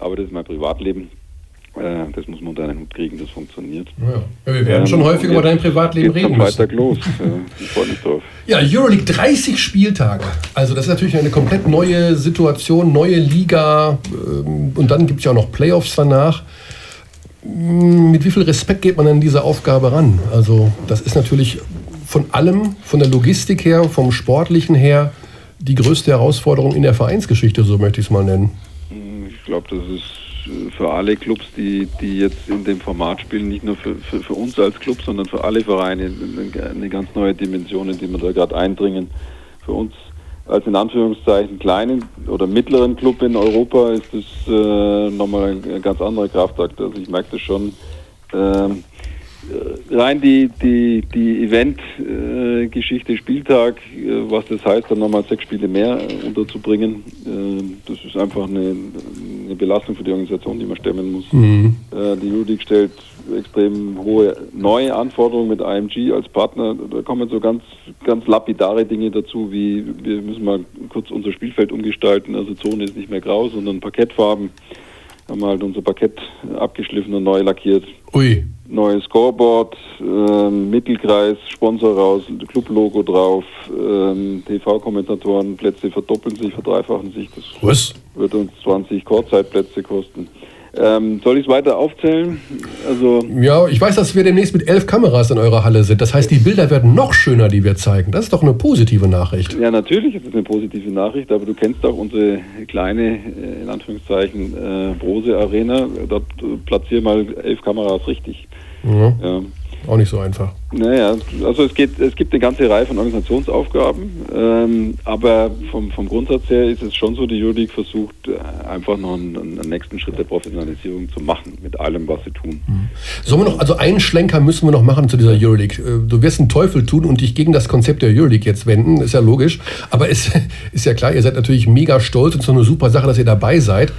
Aber das ist mein Privatleben. Äh, das muss man unter einen Hut kriegen, das funktioniert. Ja. Ja, wir werden schon häufig über dein Privatleben reden müssen. Freitag los. Ich freue mich drauf. Ja, Euroleague 30 Spieltage. Also das ist natürlich eine komplett neue Situation, neue Liga. ähm, Und dann gibt es ja auch noch Playoffs danach. Mm, Mit wie viel Respekt geht man an diese Aufgabe ran? Also das ist natürlich von allem, von der Logistik her, vom Sportlichen her, die größte Herausforderung in der Vereinsgeschichte, so möchte ich es mal nennen. Ich glaube, das ist für alle Clubs, die, die jetzt in dem Format spielen, nicht nur für, für, für uns als Club, sondern für alle Vereine eine- ganz neue Dimension, in die wir da gerade eindringen. Für uns als in Anführungszeichen kleinen oder mittleren Club in Europa ist das äh, nochmal ein ganz anderer Kraftakt. Also ich merke das schon. Ähm, äh, rein die, die, die Event-Geschichte, Spieltag, äh, was das heißt, dann nochmal sechs Spiele mehr unterzubringen, äh, das ist einfach eine, eine Belastung für die Organisation, die man stemmen muss. Äh, die Ludig stellt extrem hohe neue Anforderungen mit IMG als Partner. Da kommen so ganz, ganz lapidare Dinge dazu, wie wir müssen mal kurz unser Spielfeld umgestalten. Also Zone ist nicht mehr grau, sondern Parkettfarben. Haben halt unser Parkett abgeschliffen und neu lackiert Ui, neues Scoreboard, ähm, Mittelkreis, Sponsor raus, Club-Logo drauf, ähm, TV-Kommentatoren, Plätze verdoppeln sich, verdreifachen sich. Das was? wird uns 20 Kurzzeitplätze kosten. Ähm, soll ich es weiter aufzählen? Also Ja, ich weiß, dass wir demnächst mit elf Kameras in eurer Halle sind. Das heißt, die Bilder werden noch schöner, die wir zeigen. Das ist doch eine positive Nachricht. Ja, natürlich ist es eine positive Nachricht, aber du kennst auch unsere kleine, äh, in Anführungszeichen, äh, Brose Arena. Dort äh, platzier mal elf Kameras richtig. Ja, Ja. Auch nicht so einfach. Naja, also es, geht, es gibt eine ganze Reihe von Organisationsaufgaben, ähm, aber vom, vom Grundsatz her ist es schon so, die Jurik versucht äh, einfach noch einen, einen nächsten Schritt der Professionalisierung zu machen, mit allem, was sie tun. Sollen wir noch, also einen Schlenker müssen wir noch machen zu dieser Euroleague. Äh, Du wirst einen Teufel tun und dich gegen das Konzept der Euroleague jetzt wenden, ist ja logisch. Aber es ist ja klar, ihr seid natürlich mega stolz und es ist eine super Sache, dass ihr dabei seid.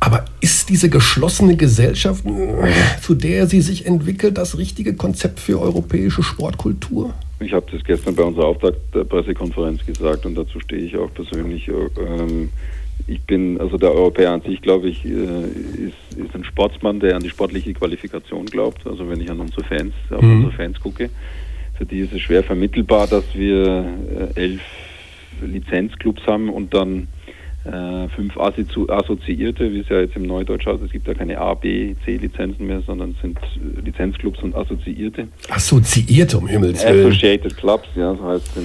Aber ist diese geschlossene Gesellschaft, äh, zu der sie sich entwickelt, das richtige Konzept für europäische Sportkultur? Ich habe das gestern bei unserer Auftaktpressekonferenz gesagt und dazu stehe ich auch persönlich. äh, Ähm, ich bin, also der Europäer an sich, glaube ich, äh, ist, ist ein Sportsmann, der an die sportliche Qualifikation glaubt. Also wenn ich an unsere Fans, auf Mhm. unsere Fans gucke, für die ist es schwer vermittelbar, dass wir äh, elf Lizenzclubs haben und dann äh, fünf Assozi Assoziierte, wie es ja jetzt im Neudeutsch heißt. Es gibt ja keine A, B, C-Lizenzen mehr, sondern es sind äh, Lizenzclubs und Assoziierte. Assoziierte, um Himmels Willen. Associated Clubs, ja, so heißt es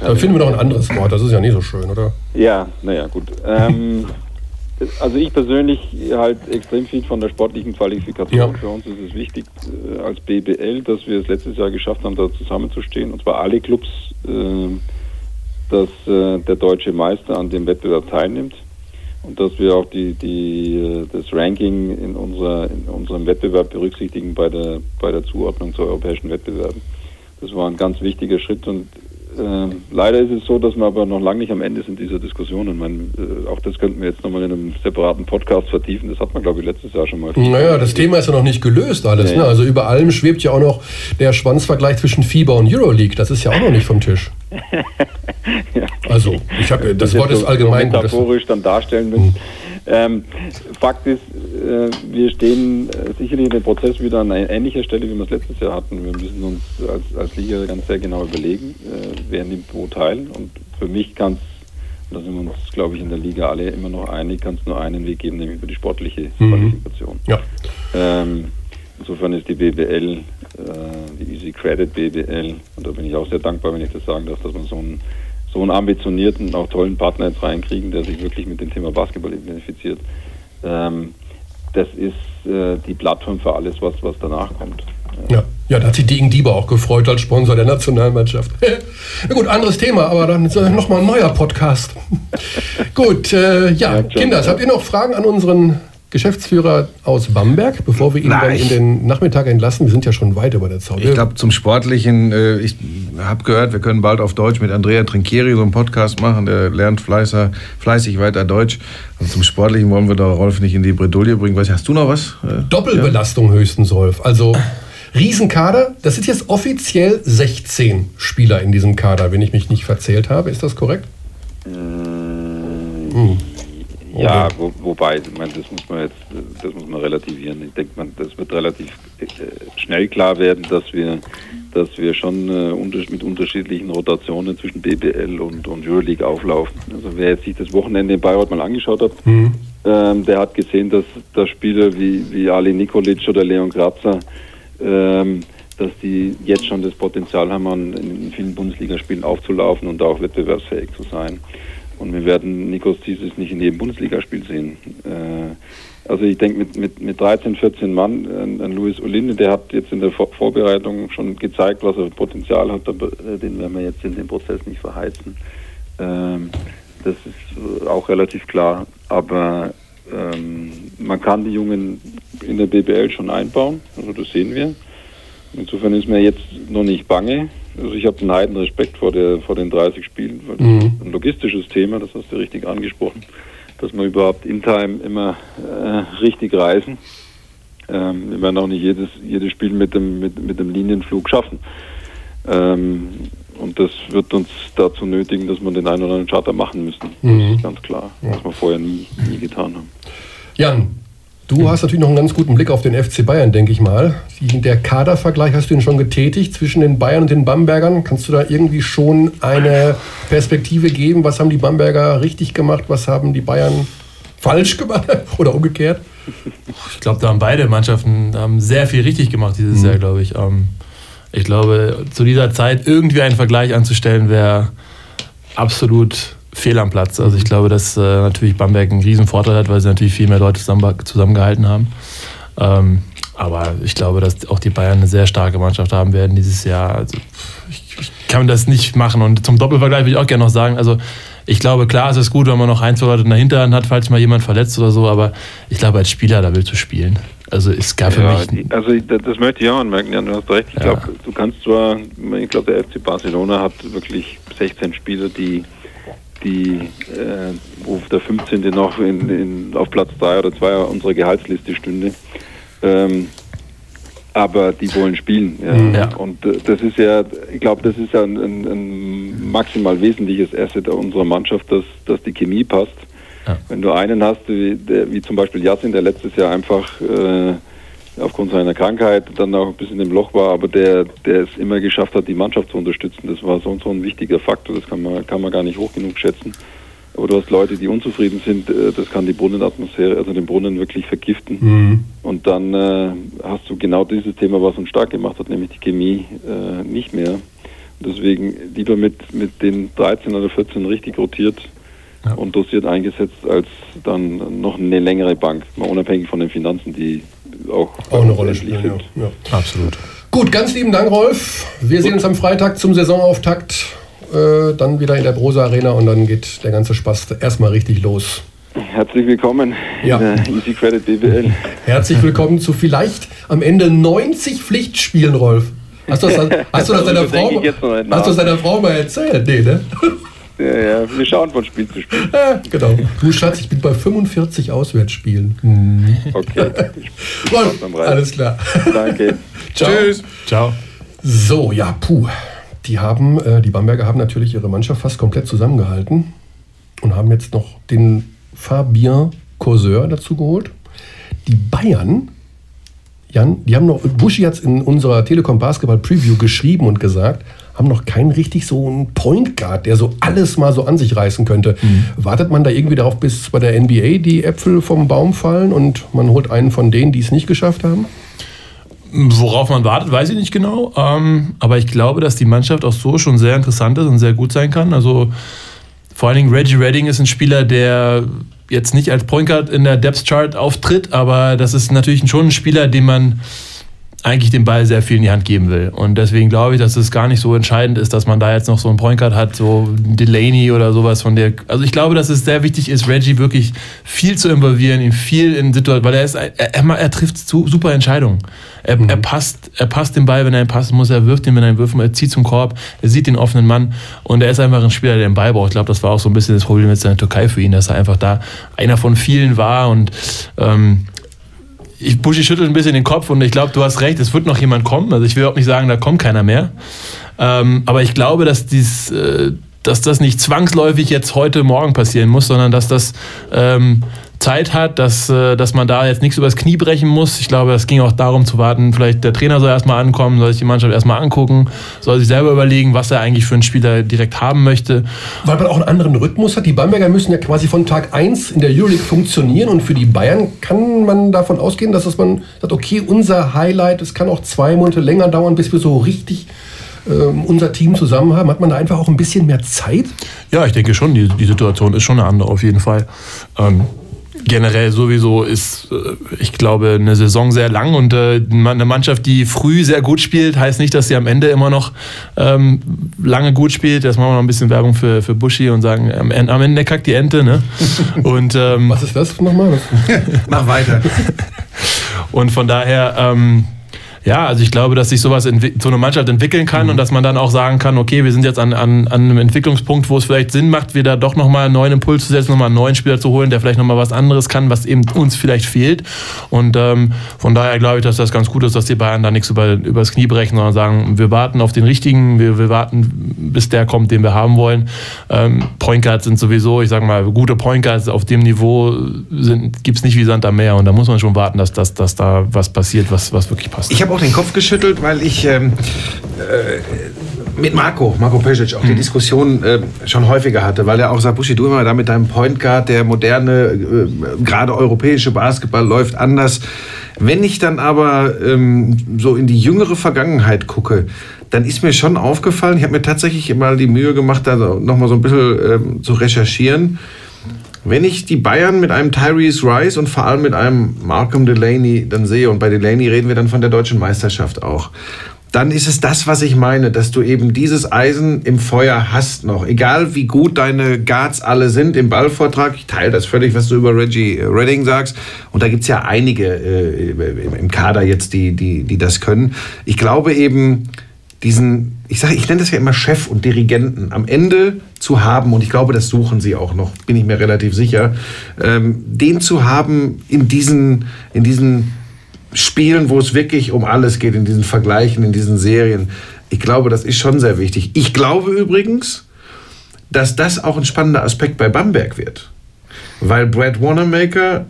Da finden wir noch ein anderes Wort, das ist ja nicht so schön, oder? Ja, naja, gut. Ähm, also ich persönlich halt extrem viel von der sportlichen Qualifikation. Ja. Für uns ist es wichtig äh, als BBL, dass wir es letztes Jahr geschafft haben, da zusammenzustehen, und zwar alle Clubs, äh, dass äh, der deutsche Meister an dem Wettbewerb teilnimmt und dass wir auch die, die, äh, das Ranking in, unserer, in unserem Wettbewerb berücksichtigen bei der, bei der Zuordnung zu europäischen Wettbewerben. Das war ein ganz wichtiger Schritt und äh, leider ist es so, dass wir aber noch lange nicht am Ende sind dieser Diskussion. Und man, äh, auch das könnten wir jetzt nochmal in einem separaten Podcast vertiefen. Das hat man, glaube ich, letztes Jahr schon mal. Naja, das Thema ist ja noch nicht gelöst alles. Nee. Ne? Also über allem schwebt ja auch noch der Schwanzvergleich zwischen FIBA und Euroleague. Das ist ja auch noch nicht vom Tisch. Ja. Also, ich habe das jetzt Wort ist so- allgemein. So das- metaphorisch dann darstellen müssen. Ähm, Fakt ist, äh, wir stehen äh, sicherlich in dem Prozess wieder an ähnlicher Stelle, wie wir es letztes Jahr hatten. Wir müssen uns als, als Liga ganz sehr genau überlegen, äh, wer nimmt wo teil. Und für mich kann es, da sind wir uns, glaube ich, in der Liga alle immer noch einig, kann es nur einen Weg geben, nämlich über die sportliche Mhm. Qualifikation. Ja. Ähm, insofern ist die BBL, äh, die Easy Credit BBL, und da bin ich auch sehr dankbar, wenn ich das sagen darf, dass man so einen, so einen ambitionierten, auch tollen Partner jetzt reinkriegen, der sich wirklich mit dem Thema Basketball identifiziert. Ähm, das ist äh, die Plattform für alles, was, was danach kommt. Ja. ja, da hat sich Degen Dieber auch gefreut als Sponsor der Nationalmannschaft. Na gut, anderes Thema, aber dann nochmal ein neuer Podcast. gut, äh, ja, Ja, Kinders, habt ihr noch Fragen an unseren Geschäftsführer aus Bamberg, bevor wir ihn dann Nein. in den Nachmittag entlassen? Wir sind ja schon weit über der Zeit. Ich glaube, zum Sportlichen, äh, ich habe gehört, wir können bald auf Deutsch mit Andrea Trinkieri so einen Podcast machen, der lernt fleißig, fleißig weiter Deutsch. Also zum Sportlichen wollen wir da Rolf nicht in die Bredouille bringen. Weiß, hast du noch was? Äh, Doppelbelastung höchstens, Rolf. Also Riesenkader, das sind jetzt offiziell 16 Spieler in diesem Kader, wenn ich mich nicht verzählt habe. Ist das korrekt? Hm. Ja, wo, wobei, ich meine, das muss man jetzt, das muss man relativieren. Ich denke, man, das wird relativ äh, schnell klar werden, dass wir, dass wir schon äh, mit unterschiedlichen Rotationen zwischen BBL und, und Euroleague auflaufen. Also wer jetzt sich das Wochenende in Bayreuth mal angeschaut hat, ähm, der hat gesehen, dass, dass Spieler wie, wie Ali Nikolic oder Leon Grazer, ähm, dass die jetzt schon das Potenzial haben, an, in vielen Bundesligaspielen aufzulaufen und auch wettbewerbsfähig zu sein. Und wir werden Nikos dieses nicht in jedem Bundesligaspiel sehen. Äh, also ich denke, mit, mit, mit 13, 14 Mann, ein, ein Luis Olinde, der hat jetzt in der Vor Vorbereitung schon gezeigt, was er für Potenzial hat, aber äh, den werden wir jetzt in dem Prozess nicht verheizen. Ähm, das ist auch relativ klar. Aber ähm, man kann die Jungen in der BBL schon einbauen, also das sehen wir. Insofern ist mir jetzt noch nicht bange. Also ich habe einen heiden Respekt vor, der, vor den 30 Spielen, weil das ist ein logistisches Thema, das hast du richtig angesprochen, dass wir überhaupt in Time immer äh, richtig reisen. Ähm, wir werden auch nicht jedes, jedes Spiel mit dem, mit, mit dem Linienflug schaffen. Ähm, und das wird uns dazu nötigen, dass wir den einen oder anderen Charter machen müssen. Das ist ganz klar, was wir vorher nie, nie getan haben. Jan, du hast natürlich noch einen ganz guten Blick auf den FC Bayern, denke ich mal. Der Kadervergleich hast du ihn schon getätigt zwischen den Bayern und den Bambergern. Kannst du da irgendwie schon eine Perspektive geben? Was haben die Bamberger richtig gemacht? Was haben die Bayern falsch gemacht? Oder umgekehrt? Ich glaube, da haben beide Mannschaften haben sehr viel richtig gemacht dieses Jahr, glaube ich. Ähm, ich glaube, zu dieser Zeit irgendwie einen Vergleich anzustellen, wäre absolut fehl am Platz. Also ich glaube, dass äh, natürlich Bamberg einen riesen Vorteil hat, weil sie natürlich viel mehr Leute zusammen, zusammengehalten haben. Ähm, aber ich glaube, dass auch die Bayern eine sehr starke Mannschaft haben werden dieses Jahr. Also ich, ich kann das nicht machen. Und zum Doppelvergleich würde ich auch gerne noch sagen, also ich glaube, klar, es ist gut, wenn man noch ein, zwei Leute in der Hinterhand hat, falls mal jemand verletzt oder so, aber ich glaube, als Spieler, da willst du spielen. Also es gab für Ja, mich. also das das möchte ich auch anmerken, Jan, du hast recht. Ich Ja. glaube, du kannst zwar, ich glaube, der FC Barcelona hat wirklich 16 Spieler, die, die äh, wo der 15. noch in, in, auf Platz 3 oder 2 unserer Gehaltsliste stünde. Ähm, aber die wollen spielen. Ja. Ja. Und äh, das ist ja, ich glaube, das ist ja ein, ein, ein maximal wesentliches Asset unserer Mannschaft, dass, dass die Chemie passt. Ja. Wenn du einen hast, wie, der, wie zum Beispiel Yassin, der letztes Jahr einfach äh, aufgrund seiner Krankheit dann auch ein bisschen im Loch war, aber der, der es immer geschafft hat, die Mannschaft zu unterstützen, das war so, so ein wichtiger Faktor, das kann man, kann man gar nicht hoch genug schätzen. Aber du hast Leute, die unzufrieden sind, äh, das kann die Brunnenatmosphäre, also den Brunnen wirklich vergiften. Und dann äh, hast du genau dieses Thema, was uns stark gemacht hat, nämlich die Chemie, äh, nicht mehr. Deswegen lieber mit, mit den 13 oder 14 richtig rotiert Ja. und dosiert eingesetzt, als dann noch eine längere Bank, mal unabhängig von den Finanzen, die auch, Auch eine Rolle spielen. Ja. Ja. Absolut. Gut, ganz lieben Dank, Rolf. Wir sehen uns am Freitag zum Saisonauftakt. Äh, dann wieder in der Brosa Arena und dann geht der ganze Spaß erstmal richtig los. Herzlich willkommen Ja. in der Easy Credit BBL. Herzlich willkommen zu vielleicht am Ende 90 Pflichtspielen, Rolf. Hast du das, hast du das deiner, Frau, hast du das deiner Frau mal erzählt? Nee, ne? Ja, ja, wir schauen von Spiel zu Spiel. Ja, genau. Du Schatz, ich bin bei 45 Auswärtsspielen. Hm. Okay. Bon, alles klar. Danke. Ciao. Tschüss. Ciao. So, ja, puh. Die haben, äh, die Bamberger haben natürlich ihre Mannschaft fast komplett zusammengehalten und haben jetzt noch den Fabien Causeur dazu geholt. Die Bayern, Jan, die haben noch, Buschi hat es in unserer Telekom Basketball Preview geschrieben und gesagt, haben noch keinen richtig so einen Point Guard, der so alles mal so an sich reißen könnte. Mhm. Wartet man da irgendwie darauf, bis bei der NBA die Äpfel vom Baum fallen und man holt einen von denen, die es nicht geschafft haben? Worauf man wartet, weiß ich nicht genau. Ähm, aber ich glaube, dass die Mannschaft auch so schon sehr interessant ist und sehr gut sein kann. Also vor allen Dingen Reggie Redding ist ein Spieler, der jetzt nicht als Point Guard in der Depth Chart auftritt, aber das ist natürlich schon ein Spieler, den man eigentlich den Ball sehr viel in die Hand geben will. Und deswegen glaube ich, dass es gar nicht so entscheidend ist, dass man da jetzt noch so einen Point Guard hat, so Delaney oder sowas von der. Also ich glaube, dass es sehr wichtig ist, Reggie wirklich viel zu involvieren, ihn viel in Situationen, weil er ist, er, er, er trifft super Entscheidungen. Er, mhm. er, passt, er passt den Ball, wenn er ihn passen muss, er wirft ihn, wenn er ihn wirft, er zieht zum Korb, er sieht den offenen Mann und er ist einfach ein Spieler, der den Ball braucht. Ich glaube, das war auch so ein bisschen das Problem mit seiner Türkei für ihn, dass er einfach da einer von vielen war und ähm, ich, Buschi schüttelt ein bisschen den Kopf und ich glaube, du hast recht, es wird noch jemand kommen. Also ich will auch nicht sagen, da kommt keiner mehr. Ähm, aber ich glaube, dass dies, äh, dass das nicht zwangsläufig jetzt heute Morgen passieren muss, sondern dass das ähm, Zeit hat, dass, äh, dass man da jetzt nichts übers Knie brechen muss. Ich glaube, es ging auch darum zu warten, vielleicht der Trainer soll erstmal ankommen, soll sich die Mannschaft erstmal angucken, soll sich selber überlegen, was er eigentlich für einen Spieler direkt haben möchte. Weil man auch einen anderen Rhythmus hat. Die Bamberger müssen ja quasi von Tag 1 in der Euroleague funktionieren und für die Bayern kann man davon ausgehen, dass man sagt, okay, unser Highlight, es kann auch zwei Monate länger dauern, bis wir so richtig unser Team zusammen haben, hat man da einfach auch ein bisschen mehr Zeit? Ja, ich denke schon, die, die Situation ist schon eine andere auf jeden Fall. Ähm, generell sowieso ist, äh, ich glaube, eine Saison sehr lang und äh, eine Mannschaft, die früh sehr gut spielt, heißt nicht, dass sie am Ende immer noch ähm, lange gut spielt. Jetzt machen wir noch ein bisschen Werbung für, für Buschi und sagen, am Ende, am Ende kackt die Ente. Ne? Und, ähm, Was ist das nochmal? Mach weiter. Und von daher, ähm, ja, also ich glaube, dass sich sowas so eine Mannschaft entwickeln kann mhm. und dass man dann auch sagen kann, okay, wir sind jetzt an, an, an einem Entwicklungspunkt, wo es vielleicht Sinn macht, wieder doch nochmal einen neuen Impuls zu setzen, nochmal einen neuen Spieler zu holen, der vielleicht nochmal was anderes kann, was eben uns vielleicht fehlt. Und ähm, von daher glaube ich, dass das ganz gut ist, dass die Bayern da nichts über, übers Knie brechen, sondern sagen, wir warten auf den richtigen, wir, wir warten, bis der kommt, den wir haben wollen. Ähm, Point Guards sind sowieso, ich sage mal, gute Point Guards auf dem Niveau gibt es nicht wie Sand am Meer und da muss man schon warten, dass, dass, dass da was passiert, was, was wirklich passt. Ich habe auch den Kopf geschüttelt, weil ich ähm, äh, mit Marco, Marco Pesic, auch die mhm. Diskussion äh, schon häufiger hatte, weil er auch sagt, Buschi, du immer da mit deinem Point Guard, der moderne, äh, gerade europäische Basketball läuft anders. Wenn ich dann aber ähm, so in die jüngere Vergangenheit gucke, dann ist mir schon aufgefallen, ich habe mir tatsächlich mal die Mühe gemacht, da nochmal so ein bisschen ähm, zu recherchieren. Wenn ich die Bayern mit einem Tyrese Rice und vor allem mit einem Malcolm Delaney dann sehe, und bei Delaney reden wir dann von der deutschen Meisterschaft auch, dann ist es das, was ich meine, dass du eben dieses Eisen im Feuer hast noch. Egal wie gut deine Guards alle sind im Ballvortrag, ich teile das völlig, was du über Reggie Redding sagst. Und da gibt es ja einige äh, im Kader jetzt, die, die, die das können. Ich glaube eben, diesen, ich sage, ich nenne das ja immer Chef und Dirigenten, am Ende zu haben, und ich glaube, das suchen sie auch noch, bin ich mir relativ sicher, ähm, den zu haben in diesen, in diesen Spielen, wo es wirklich um alles geht, in diesen Vergleichen, in diesen Serien. Ich glaube, das ist schon sehr wichtig. Ich glaube übrigens, dass das auch ein spannender Aspekt bei Bamberg wird. Weil Brad Wanamaker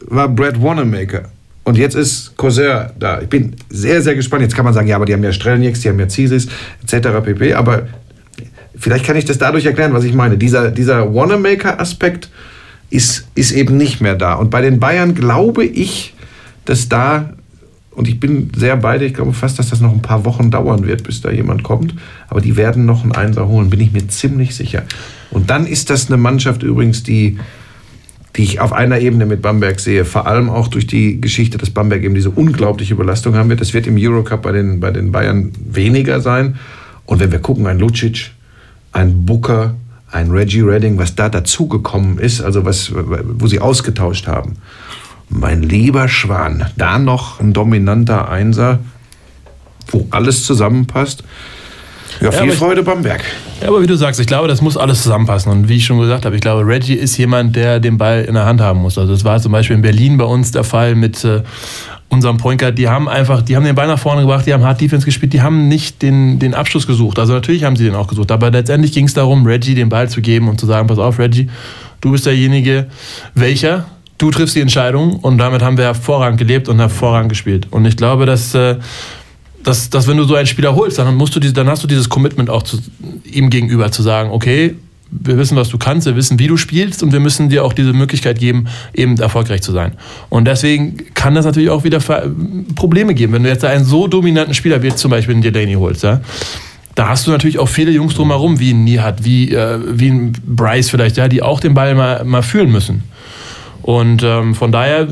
war Brad Wanamaker. Und jetzt ist Corsair da. Ich bin sehr, sehr gespannt. Jetzt kann man sagen, ja, aber die haben ja Strelnieks, die haben ja Cisis, etc. pp. Aber vielleicht kann ich das dadurch erklären, was ich meine. Dieser, dieser Wanamaker-Aspekt ist, ist eben nicht mehr da. Und bei den Bayern glaube ich, dass da, und ich bin sehr beide, ich glaube fast, dass das noch ein paar Wochen dauern wird, bis da jemand kommt. Aber die werden noch einen Einser holen, bin ich mir ziemlich sicher. Und dann ist das eine Mannschaft übrigens, die die ich auf einer Ebene mit Bamberg sehe, vor allem auch durch die Geschichte, dass Bamberg eben diese unglaubliche Überlastung haben wird. Das wird im Eurocup bei den, bei den Bayern weniger sein. Und wenn wir gucken, ein Lucic, ein Booker, ein Reggie Redding, was da dazugekommen ist, also was, wo sie ausgetauscht haben. Mein lieber Schwan, da noch ein dominanter Einser, wo alles zusammenpasst. Ja, viel aber ich- Freude Bamberg. Ja, aber wie du sagst, ich glaube, das muss alles zusammenpassen. Und wie ich schon gesagt habe, ich glaube, Reggie ist jemand, der den Ball in der Hand haben muss. Also das war zum Beispiel in Berlin bei uns der Fall mit äh, unserem Point Guard. Die haben einfach, die haben den Ball nach vorne gebracht, die haben Hard Defense gespielt, die haben nicht den, den Abschluss gesucht. Also natürlich haben sie den auch gesucht. Aber letztendlich ging es darum, Reggie den Ball zu geben und zu sagen, pass auf, Reggie, du bist derjenige, welcher, du triffst die Entscheidung. Und damit haben wir hervorragend gelebt und hervorragend gespielt. Und ich glaube, dass... Äh, dass, dass wenn du so einen Spieler holst, dann, musst du diese, dann hast du dieses Commitment auch zu, ihm gegenüber zu sagen, okay, wir wissen, was du kannst, wir wissen, wie du spielst und wir müssen dir auch diese Möglichkeit geben, eben erfolgreich zu sein. Und deswegen kann das natürlich auch wieder Probleme geben. Wenn du jetzt einen so dominanten Spieler wie zum Beispiel einen Delaney holst, ja, da hast du natürlich auch viele Jungs drumherum, wie ein Nihat, wie, äh, wie ein Bryce vielleicht, ja, die auch den Ball mal, mal fühlen müssen. Und ähm, von daher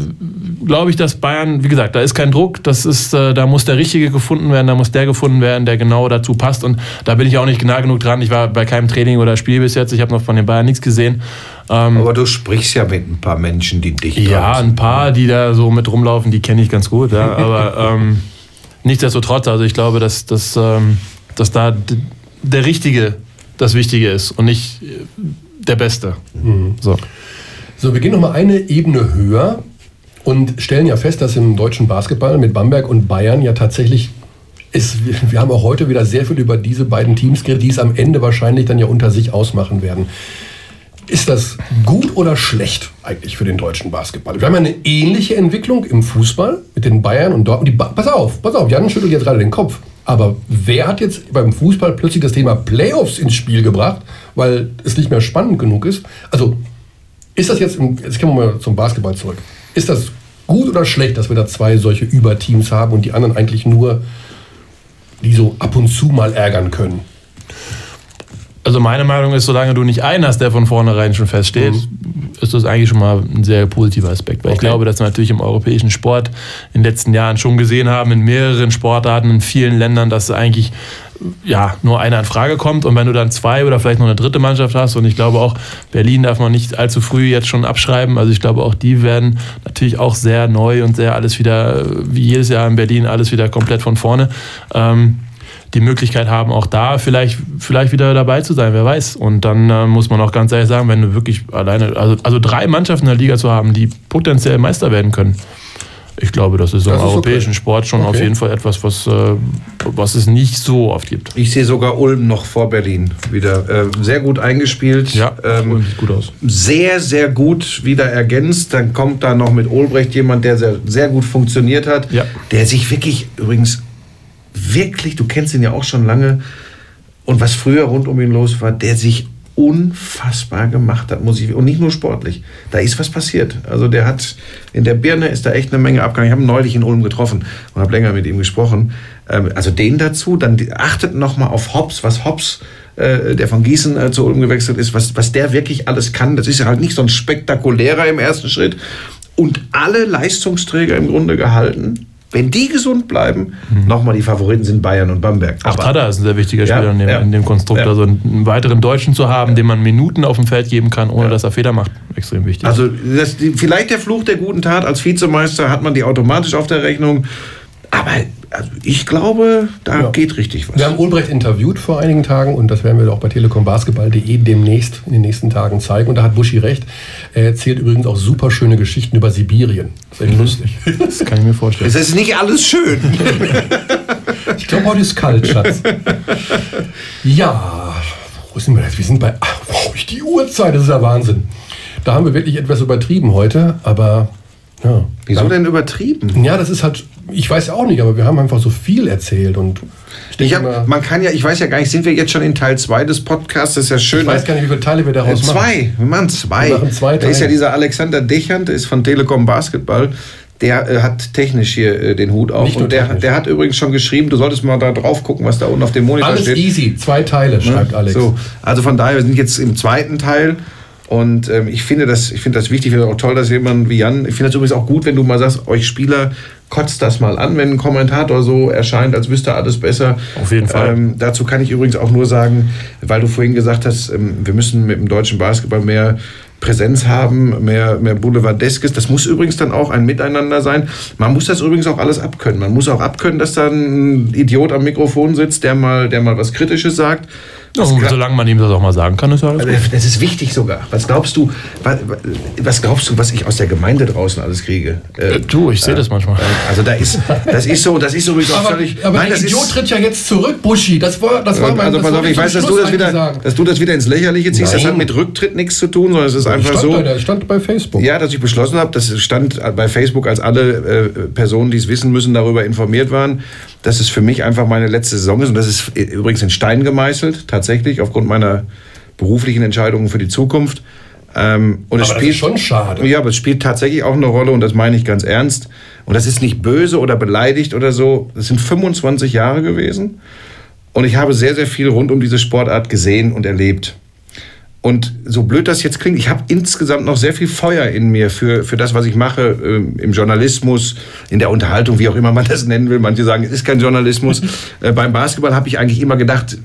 glaube ich, dass Bayern, wie gesagt, da ist kein Druck, das ist, äh, da muss der Richtige gefunden werden, da muss der gefunden werden, der genau dazu passt. Und da bin ich auch nicht nah genug dran. Ich war bei keinem Training oder Spiel bis jetzt, ich habe noch von den Bayern nichts gesehen. Ähm, Aber du sprichst ja mit ein paar Menschen, die dich ja, ein paar, die da so mit rumlaufen, die kenne ich ganz gut, ja. Aber ähm, nichtsdestotrotz, also ich glaube, dass, dass, ähm, dass da der Richtige das Wichtige ist und nicht äh, der Beste. So. So, wir gehen nochmal eine Ebene höher und stellen ja fest, dass im deutschen Basketball mit Bamberg und Bayern ja tatsächlich ist, wir haben auch heute wieder sehr viel über diese beiden Teams geredet, die es am Ende wahrscheinlich dann ja unter sich ausmachen werden. Ist das gut oder schlecht eigentlich für den deutschen Basketball? Wir haben eine ähnliche Entwicklung im Fußball mit den Bayern und Dortmund. Pass auf, pass auf, Jan schüttelt jetzt gerade den Kopf. Aber wer hat jetzt beim Fußball plötzlich das Thema Playoffs ins Spiel gebracht, weil es nicht mehr spannend genug ist? Also ist das jetzt, jetzt kommen wir mal zum Basketball zurück. Ist das gut oder schlecht, dass wir da zwei solche Überteams haben und die anderen eigentlich nur, die so ab und zu mal ärgern können? Also meine Meinung ist, solange du nicht einen hast, der von vornherein schon feststeht, ist das eigentlich schon mal ein sehr positiver Aspekt. Weil ich Okay. glaube, dass wir natürlich im europäischen Sport in den letzten Jahren schon gesehen haben, in mehreren Sportarten, in vielen Ländern, dass eigentlich ja, nur einer in Frage kommt. Und wenn du dann zwei oder vielleicht noch eine dritte Mannschaft hast, und ich glaube auch, Berlin darf man nicht allzu früh jetzt schon abschreiben. Also ich glaube, auch die werden natürlich auch sehr neu und sehr alles wieder, wie jedes Jahr in Berlin, alles wieder komplett von vorne. Ähm, die Möglichkeit haben, auch da vielleicht, vielleicht wieder dabei zu sein, wer weiß. Und dann äh, muss man auch ganz ehrlich sagen, wenn du wirklich alleine, also, also drei Mannschaften in der Liga zu haben, die potenziell Meister werden können, ich glaube, das ist im Das ist okay. europäischen Sport schon Okay. auf jeden Fall etwas, was, äh, was es nicht so oft gibt. Ich sehe sogar Ulm noch vor Berlin wieder. Äh, sehr gut eingespielt. Ja, ähm, sieht gut aus. sehr, sehr gut wieder ergänzt. Dann kommt da noch mit Olbrecht jemand, der sehr, sehr gut funktioniert hat. Ja. Der sich wirklich, übrigens, wirklich, du kennst ihn ja auch schon lange, und was früher rund um ihn los war, der sich unfassbar gemacht hat, muss ich, und nicht nur sportlich. Da ist was passiert. Also der hat, in der Birne ist da echt eine Menge abgegangen. Ich habe ihn neulich in Ulm getroffen und habe länger mit ihm gesprochen. Ähm, Also den dazu, dann achtet noch mal auf Hobbs, was Hobbs, äh, der von Gießen äh, zu Ulm gewechselt ist, was, was der wirklich alles kann. Das ist ja halt nicht so ein spektakulärer im ersten Schritt. Und alle Leistungsträger im Grunde gehalten. Wenn die gesund bleiben, nochmal die Favoriten sind Bayern und Bamberg. Auch Aber- Tada ist ein sehr wichtiger Ja, Spieler in, dem, ja. in dem Konstrukt. Ja. Also einen weiteren Deutschen zu haben, dem man Minuten auf dem Feld geben kann, ohne dass er Fehler macht, extrem wichtig. Also das, vielleicht der Fluch der guten Tat als Vizemeister hat man die automatisch auf der Rechnung. Aber also ich glaube, da Ja. geht richtig was. Wir haben Ulbrecht interviewt vor einigen Tagen und das werden wir auch bei telekombasketball.de demnächst in den nächsten Tagen zeigen. Und da hat Buschi recht. Er erzählt übrigens auch super schöne Geschichten über Sibirien. Das ist echt lustig. das kann ich mir vorstellen. es ist nicht alles schön. Ich glaube, heute ist kalt, Schatz. Ja, wo sind wir jetzt? Wir sind bei. Ach, wow, die Uhrzeit, das ist ja Wahnsinn. Da haben wir wirklich etwas übertrieben heute, aber. Ja. Wieso denn übertrieben? Ja, das ist halt. Ich weiß ja auch nicht, aber wir haben einfach so viel erzählt und. Ich hab, man kann ja, ich weiß ja gar nicht, sind wir jetzt schon in Teil 2 des Podcasts? Das ist ja schön. Ich weiß gar nicht, wie viele Teile wir daraus Äh, machen. Zwei, wir machen zwei. Wir machen zwei da ist ja Teile. dieser Alexander Dechant, der ist von Telekom Basketball. Der äh, hat technisch hier äh, den Hut auf. Nicht nur Und der, technisch. der hat übrigens schon geschrieben, du solltest mal da drauf gucken, was da unten auf dem Monitor Alles steht. easy, zwei Teile, schreibt Alex. So, also von daher, wir sind jetzt im zweiten Teil. Und ähm, ich finde das, ich finde das wichtig, ich finde auch toll, dass jemand wie Jan, ich finde das übrigens auch gut, wenn du mal sagst, euch Spieler kotzt das mal an, wenn ein Kommentator so erscheint, als wüsste er alles besser. Auf jeden Fall. Ähm, dazu kann ich übrigens auch nur sagen, weil du vorhin gesagt hast, ähm, wir müssen mit dem deutschen Basketball mehr Präsenz haben, mehr, mehr Boulevardeskes. Das muss übrigens dann auch ein Miteinander sein. Man muss das übrigens auch alles abkönnen. Man muss auch abkönnen, dass da ein Idiot am Mikrofon sitzt, der mal, der mal was Kritisches sagt. Ja, gra- solange man ihm das auch mal sagen kann, ist ja alles also, gut. das ist wichtig sogar. Was glaubst du, was, was glaubst du, was ich aus der Gemeinde draußen alles kriege? Äh, Du, ich sehe das manchmal. also da ist, das ist so, das ist übrigens auch Aber, völlig. aber nein, der das Idiot ist, tritt ja jetzt zurück, Buschi. Das war, das war mein also das pass auf, ich weiß, dass du das wieder, dass du das wieder ins Lächerliche ziehst. Das Nein. hat mit Rücktritt nichts zu tun, sondern es ist einfach stand, so. bei, der stand bei Facebook. Ja, dass ich beschlossen habe, das stand bei Facebook, als alle äh, Personen, die es wissen müssen, darüber informiert waren, dass es für mich einfach meine letzte Saison ist. Und das ist übrigens in Stein gemeißelt, tatsächlich, aufgrund meiner beruflichen Entscheidungen für die Zukunft. Ähm, und es Aber das spielt ist schon schade. Ja, aber es spielt tatsächlich auch eine Rolle und das meine ich ganz ernst. Und das ist nicht böse oder beleidigt oder so. Das sind 25 Jahre gewesen. Und ich habe sehr, sehr viel rund um diese Sportart gesehen und erlebt. Und so blöd das jetzt klingt, ich habe insgesamt noch sehr viel Feuer in mir für, für das, was ich mache, ähm, im Journalismus, in der Unterhaltung, wie auch immer man das nennen will. Manche sagen, es ist kein Journalismus. äh, beim Basketball habe ich eigentlich immer gedacht,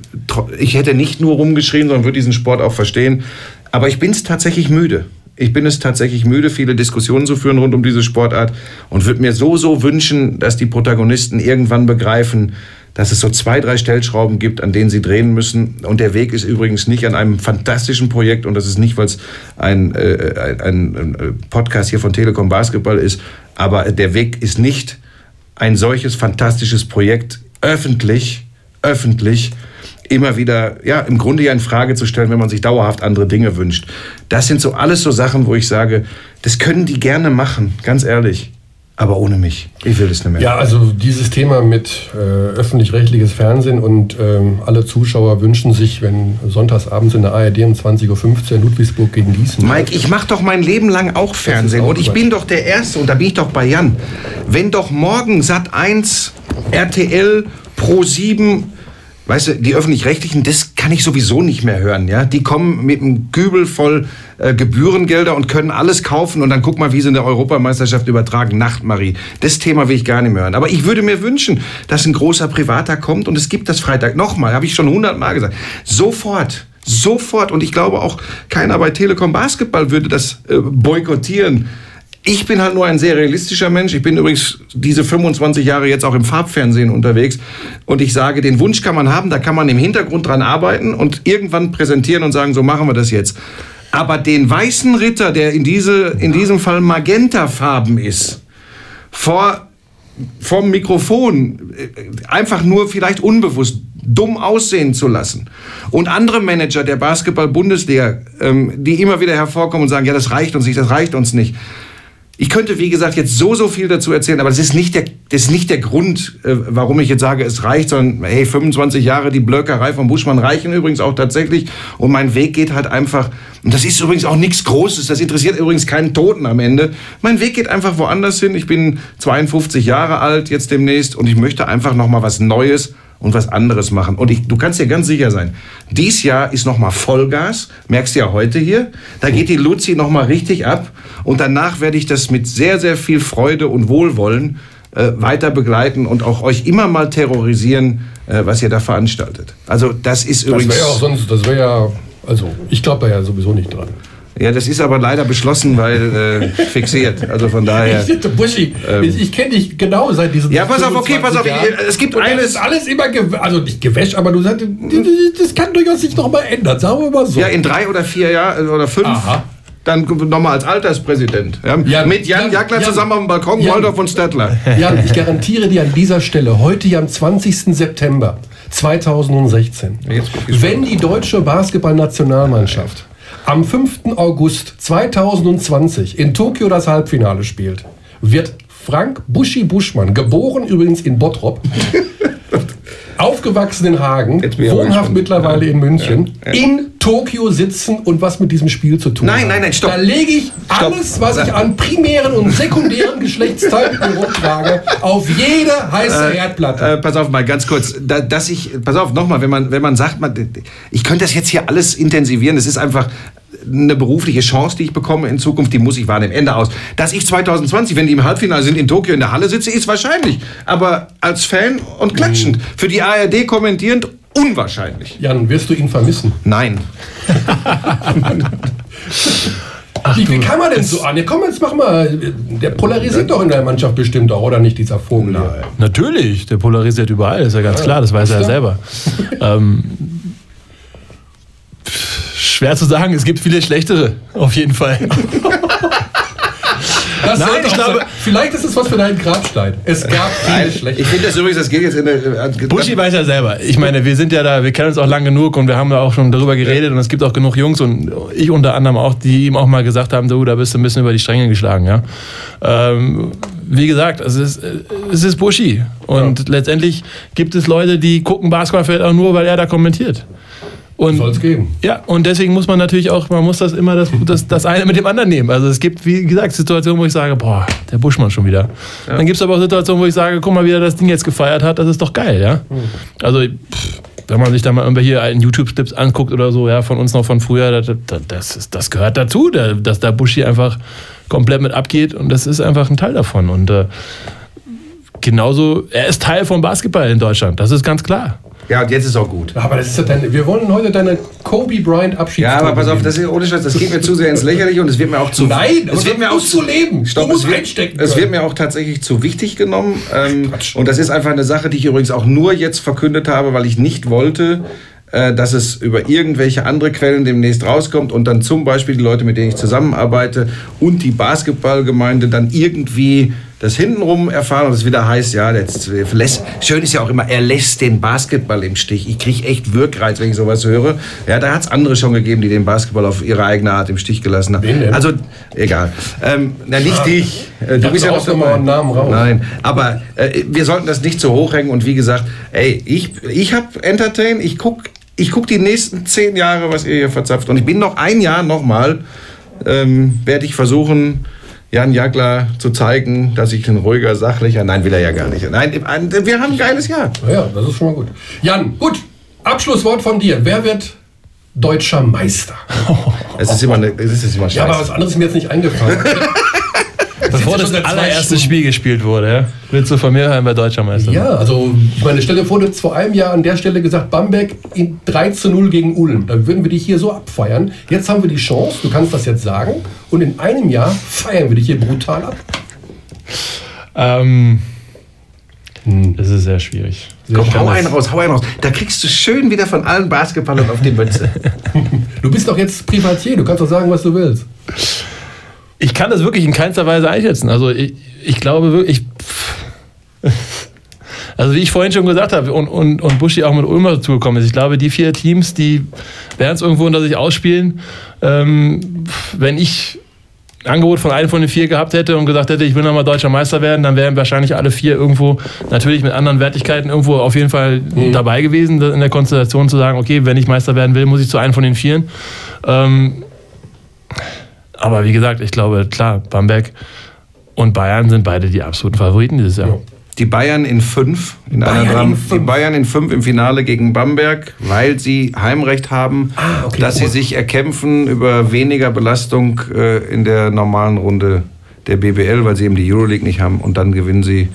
ich hätte nicht nur rumgeschrien, sondern würde diesen Sport auch verstehen. Aber ich bin es tatsächlich müde. Ich bin es tatsächlich müde, viele Diskussionen zu führen rund um diese Sportart und würde mir so, so wünschen, dass die Protagonisten irgendwann begreifen, dass es so zwei, drei Stellschrauben gibt, an denen sie drehen müssen. Und der Weg ist übrigens nicht an einem fantastischen Projekt und das ist nicht, weil es ein, äh, ein, ein äh, Podcast hier von Telekom Basketball ist, aber der Weg ist nicht ein solches fantastisches Projekt öffentlich, öffentlich immer wieder, ja, im Grunde ja in Frage zu stellen, wenn man sich dauerhaft andere Dinge wünscht. Das sind so alles so Sachen, wo ich sage, das können die gerne machen, ganz ehrlich. Aber ohne mich. Ich will das nicht mehr. Ja, also dieses Thema mit äh, öffentlich-rechtliches Fernsehen und ähm, alle Zuschauer wünschen sich, wenn sonntagsabends in der ARD um 20.15 Uhr Ludwigsburg gegen Gießen. Mike, ich mache doch mein Leben lang auch Fernsehen auch und ich bin doch der Erste und da bin ich doch bei Jan. Wenn doch morgen Sat 1, RTL, Pro 7, weißt du, die öffentlich-rechtlichen, das kann ich sowieso nicht mehr hören, ja? Die kommen mit einem Kübel voll äh, Gebührengelder und können alles kaufen und dann guck mal, wie sie in der Europameisterschaft übertragen. Nacht, Marie. Das Thema will ich gar nicht mehr hören. Aber ich würde mir wünschen, dass ein großer Privater kommt und es gibt das Freitag nochmal, habe ich schon hundertmal gesagt. Sofort. Sofort. Und ich glaube auch, keiner bei Telekom Basketball würde das äh, boykottieren. Ich bin halt nur ein sehr realistischer Mensch. Ich bin übrigens diese 25 Jahre jetzt auch im Farbfernsehen unterwegs. Und ich sage, den Wunsch kann man haben, da kann man im Hintergrund dran arbeiten und irgendwann präsentieren und sagen, so machen wir das jetzt. Aber den weißen Ritter, der in, diese, in diesem Fall magentafarben ist, vor vom Mikrofon äh, einfach nur vielleicht unbewusst dumm aussehen zu lassen. Und andere Manager der Basketball-Bundesliga, ähm, die immer wieder hervorkommen und sagen, ja, das reicht uns nicht, das reicht uns nicht. Ich könnte, wie gesagt, jetzt so, so viel dazu erzählen, aber das ist nicht der, das ist nicht der Grund, äh, warum ich jetzt sage, es reicht, sondern hey, 25 Jahre die Blöckerei von Buschmann reichen übrigens auch tatsächlich. Und mein Weg geht halt einfach, und das ist übrigens auch nichts Großes, das interessiert übrigens keinen Toten am Ende. Mein Weg geht einfach woanders hin. Ich bin 52 Jahre alt jetzt demnächst und ich möchte einfach nochmal was Neues und was anderes machen. Und ich, du kannst dir ganz sicher sein, dies Jahr ist nochmal Vollgas, merkst du ja heute hier. Da geht die Luzi nochmal richtig ab und danach werde ich das mit sehr, sehr viel Freude und Wohlwollen äh, weiter begleiten und auch euch immer mal terrorisieren, äh, was ihr da veranstaltet. Also das ist Das übrigens... wäre ja auch sonst, das wäre ja, also ich glaube da ja sowieso nicht dran. Ja, das ist aber leider beschlossen, weil äh, fixiert. Also von daher... Buschi, ich, ich kenne dich genau seit diesen Ja, pass auf, okay, 25 pass auf, Jahren. es gibt Und eines- alles immer, also nicht gewäscht, aber du sagst, das kann durchaus sich noch mal ändern, sagen wir mal so. Ja, in drei oder vier Jahren oder fünf. Aha. Dann nochmal als Alterspräsident. Ja, Jan, mit Jan Jan, Jackler Jan, zusammen auf dem Balkon, Jan. Waldorf und Stettler. Jan, ich garantiere dir an dieser Stelle, heute ja am 20. September 2016, Jetzt guck ich wenn die deutsche Basketballnationalmannschaft am 5. August 2020 in Tokio das Halbfinale spielt, wird Frank Buschi Buschmann, geboren übrigens in Bottrop, aufgewachsen in Hagen, wohnhaft mittlerweile Ja. in München, Ja. Ja. in Tokio sitzen und was mit diesem Spiel zu tun Nein, nein, nein, stopp. Da lege ich Stopp. alles, was ich an primären und sekundären Geschlechtsteilen mir rumtrage, auf jede heiße Erdplatte. Äh, pass auf mal ganz kurz, da, dass ich, pass auf nochmal, wenn man, wenn man sagt, man, ich könnte das jetzt hier alles intensivieren, das ist einfach, eine berufliche Chance, die ich bekomme in Zukunft, die muss ich wahrnehmen. Ende aus. Dass ich 2020, wenn die im Halbfinale sind, in Tokio in der Halle sitze, ist wahrscheinlich. Aber als Fan und klatschend, Mhm. für die ARD kommentierend, unwahrscheinlich. Jan, wirst du ihn vermissen? Nein. wie, wie kann man denn so an? Ja, komm, jetzt mach mal. Der polarisiert doch in der Mannschaft bestimmt auch, oder nicht, dieser Vogel? hier? Natürlich, der polarisiert überall, ist ja ganz klar, das weiß er ja selber. ähm, schwer zu sagen, es gibt viele schlechtere, auf jeden Fall. Das Nein, ich glaube- sein. vielleicht ist es was für deinen Grabstein. Es gab viele schlechte. Ich finde das übrigens, das geht jetzt in der. äh, Buschi weiß ja selber. Ich meine, wir sind ja da, wir kennen uns auch lang genug und wir haben da auch schon darüber geredet und es gibt auch genug Jungs und ich unter anderem auch, die ihm auch mal gesagt haben, du, da bist du ein bisschen über die Stränge geschlagen, ja. Ähm, wie gesagt, es ist, äh, es ist Buschi. Und letztendlich gibt es Leute, die gucken Basketball vielleicht auch nur, weil er da kommentiert. Und Soll es geben. ja, und deswegen muss man natürlich auch, man muss das immer das, das, das eine mit dem anderen nehmen. Also es gibt, wie gesagt, Situationen, wo ich sage, boah, der Buschmann schon wieder. Dann gibt es aber auch Situationen, wo ich sage, guck mal, wie er das Ding jetzt gefeiert hat, das ist doch geil, ja. Also, pff, wenn man sich da mal irgendwelche alten YouTube-Clips anguckt oder so, ja, von uns noch von früher, das, das, ist, das gehört dazu, dass da Buschi einfach komplett mit abgeht und das ist einfach ein Teil davon. Und äh, genauso, er ist Teil vom Basketball in Deutschland, das ist ganz klar. Ja, und jetzt ist auch gut. Aber das ist ja deine, wir wollen heute deine Kobe Bryant Abschied. Ja, aber pass auf, das ist ohne Scheiß, das geht mir zu sehr ins Lächerliche und es wird mir auch zu. Nein, es wird mir auch zu leben. Stopp, du musst es wird, einstecken es wird mir auch tatsächlich zu wichtig genommen. Ähm, und das ist einfach eine Sache, die ich übrigens auch nur jetzt verkündet habe, weil ich nicht wollte, äh, dass es über irgendwelche andere Quellen demnächst rauskommt und dann zum Beispiel die Leute, mit denen ich zusammenarbeite und die Basketballgemeinde dann irgendwie das hintenrum erfahren und es wieder heißt, ja, jetzt lässt, schön ist ja auch immer, er lässt den Basketball im Stich. Ich kriege echt Wirkreiz, wenn ich sowas höre. Ja, da hat es andere schon gegeben, die den Basketball auf ihre eigene Art im Stich gelassen haben. Also, egal. Ähm, na, nicht dich. Äh, Du Ja, bist ja mal einen Namen raus. Nein, aber äh, wir sollten das nicht zu hoch hängen und wie gesagt, ey, ich, ich habe Entertain, ich guck, ich guck die nächsten zehn Jahre, was ihr hier verzapft. Und ich bin noch ein Jahr nochmal, ähm, werde ich versuchen, Jan Jagler zu zeigen, dass ich ein ruhiger, sachlicher, nein, will er ja gar nicht. Nein, ein- wir haben ein geiles Jahr. Ja, das ist schon mal gut. Jan, gut. Abschlusswort von dir. Wer wird deutscher Meister? Es ist immer, es ist immer Ja, aber scheiße. was anderes ist mir jetzt nicht eingefallen. Bevor das allererste. Spiel gespielt wurde, ja? willst du von mir hören, wer Deutscher Meister ja, also ich meine, stell dir vor, du hättest vor einem Jahr an der Stelle gesagt, Bamberg in 3 zu 0 gegen Ulm. Dann würden wir dich hier so abfeiern. Jetzt haben wir die Chance, du kannst das jetzt sagen. Und in einem Jahr feiern wir dich hier brutal ab. Ähm, das ist sehr schwierig. Komm, Ich kann hau einen raus, hau einen raus. Da kriegst du schön wieder von allen Basketballern auf die Mütze. Du bist doch jetzt Privatier, du kannst doch sagen, was du willst. Ich kann das wirklich in keinster Weise einschätzen. Also ich, ich glaube wirklich. Ich, also wie ich vorhin schon gesagt habe und, und, und Buschi auch mit Ulmer dazugekommen ist, ich glaube, die vier Teams, die werden es irgendwo unter sich ausspielen. Ähm, wenn ich ein Angebot von einem von den vier gehabt hätte und gesagt hätte, ich will nochmal deutscher Meister werden, dann wären wahrscheinlich alle vier irgendwo, natürlich mit anderen Wertigkeiten, irgendwo auf jeden Fall dabei gewesen, in der Konstellation zu sagen, okay, wenn ich Meister werden will, muss ich zu einem von den vieren. Ähm, aber wie gesagt, ich glaube, klar, Bamberg und Bayern sind beide die absoluten Favoriten dieses Jahr. Die Bayern in fünf, in einer Bayern Dram in die fünf. Bayern in fünf im Finale gegen Bamberg, weil sie Heimrecht haben, Ah, okay. dass sie sich erkämpfen über weniger Belastung äh, in der normalen Runde der BBL, weil sie eben die Euroleague nicht haben und dann gewinnen sie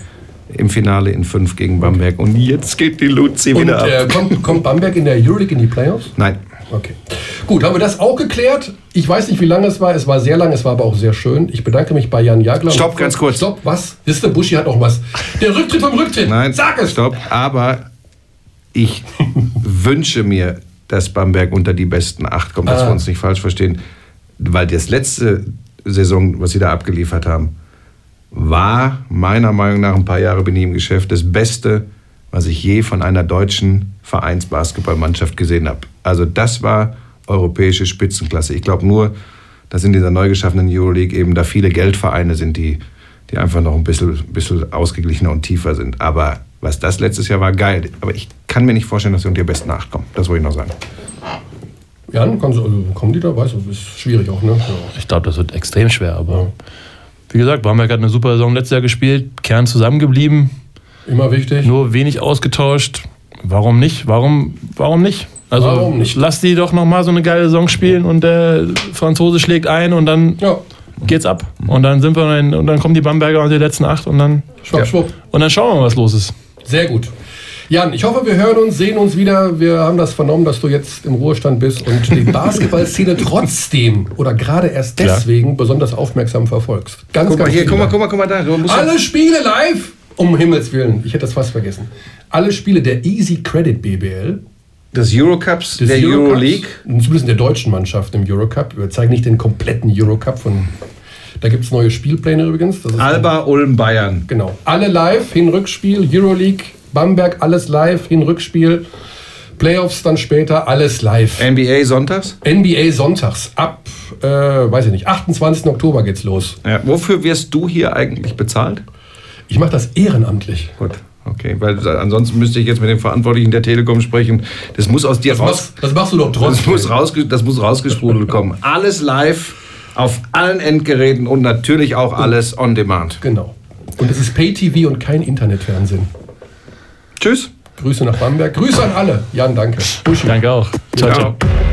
im Finale in fünf gegen Bamberg. Und jetzt geht die Luzi Und wieder ab. äh, kommt, kommt Bamberg in der Euroleague in die Playoffs? Nein. Okay. Gut, haben wir das auch geklärt? Ich weiß nicht, wie lange es war. Es war sehr lang, es war aber auch sehr schön. Ich bedanke mich bei Jan Jagler. Stopp, ganz kurz. Stopp, was? Ist der Buschi hat noch was. Der Rücktritt vom Rücktritt. Nein, Sag es. Stopp. Aber ich wünsche mir, dass Bamberg unter die besten acht kommt, dass Ah. wir uns nicht falsch verstehen. Weil das letzte Saison, was sie da abgeliefert haben, war meiner Meinung nach, ein paar Jahre bin ich im Geschäft, das Beste, was ich je von einer deutschen Vereinsbasketballmannschaft gesehen habe. Also das war europäische Spitzenklasse. Ich glaube nur, dass in dieser neu geschaffenen Euroleague eben da viele Geldvereine sind, die, die einfach noch ein bisschen, bisschen ausgeglichener und tiefer sind. Aber was das letztes Jahr war, geil. Aber ich kann mir nicht vorstellen, dass sie unter die besten acht kommen. Das wollte ich noch sagen. Jan, kannst, du- also, kommen die da? Weißt du, ist schwierig auch, ne? Ja. Ich glaube, das wird extrem schwer, aber wie gesagt, Bamberg hat eine super Saison letztes Jahr gespielt, Kern zusammengeblieben, Immer wichtig. nur wenig ausgetauscht. Warum nicht? Warum, warum nicht? Also Warum nicht? lass die doch noch mal so eine geile Saison spielen und der Franzose schlägt ein und dann Ja, geht's ab. Und dann sind wir in, und dann kommen die Bamberger und die letzten acht und dann schwupp, schwupp. und dann schauen wir mal, was los ist. Sehr gut. Jan, ich hoffe, wir hören uns, sehen uns wieder. Wir haben das vernommen, dass du jetzt im Ruhestand bist und die Basketballszene trotzdem oder gerade erst Klar. deswegen besonders aufmerksam verfolgst. Ganz, Guck mal ganz hier, viele. guck mal, guck mal, guck mal da. Ja- Alle Spiele live! Um Himmels Willen, ich hätte das fast vergessen. Alle Spiele der Easy Credit BBL, des Eurocups, des der Eurocups, Euroleague. zumindest in der deutschen Mannschaft im Eurocup. Wir zeigen nicht den kompletten Eurocup von. Da gibt es neue Spielpläne übrigens. Alba Ulm Bayern. Genau. Alle live, Hin-Rückspiel, Euroleague, Bamberg, alles live, Hin-Rückspiel. Playoffs dann später, alles live. NBA sonntags. NBA sonntags ab, äh, weiß ich nicht, 28. Oktober geht's los. Ja, wofür wirst du hier eigentlich bezahlt? Ich mache das ehrenamtlich. Gut, okay, weil ansonsten müsste ich jetzt mit dem Verantwortlichen der Telekom sprechen. Das muss aus dir Das raus. machst, das machst du doch Das trotzdem. muss, rausge das muss rausgesprudelt kommen. Alles live auf allen Endgeräten und natürlich auch alles on demand. Genau. Und es ist Pay-TV und kein Internetfernsehen. Tschüss. Grüße nach Bamberg. Grüße an alle. Jan, danke. Buschi. Danke auch. Ciao, ciao. Ciao.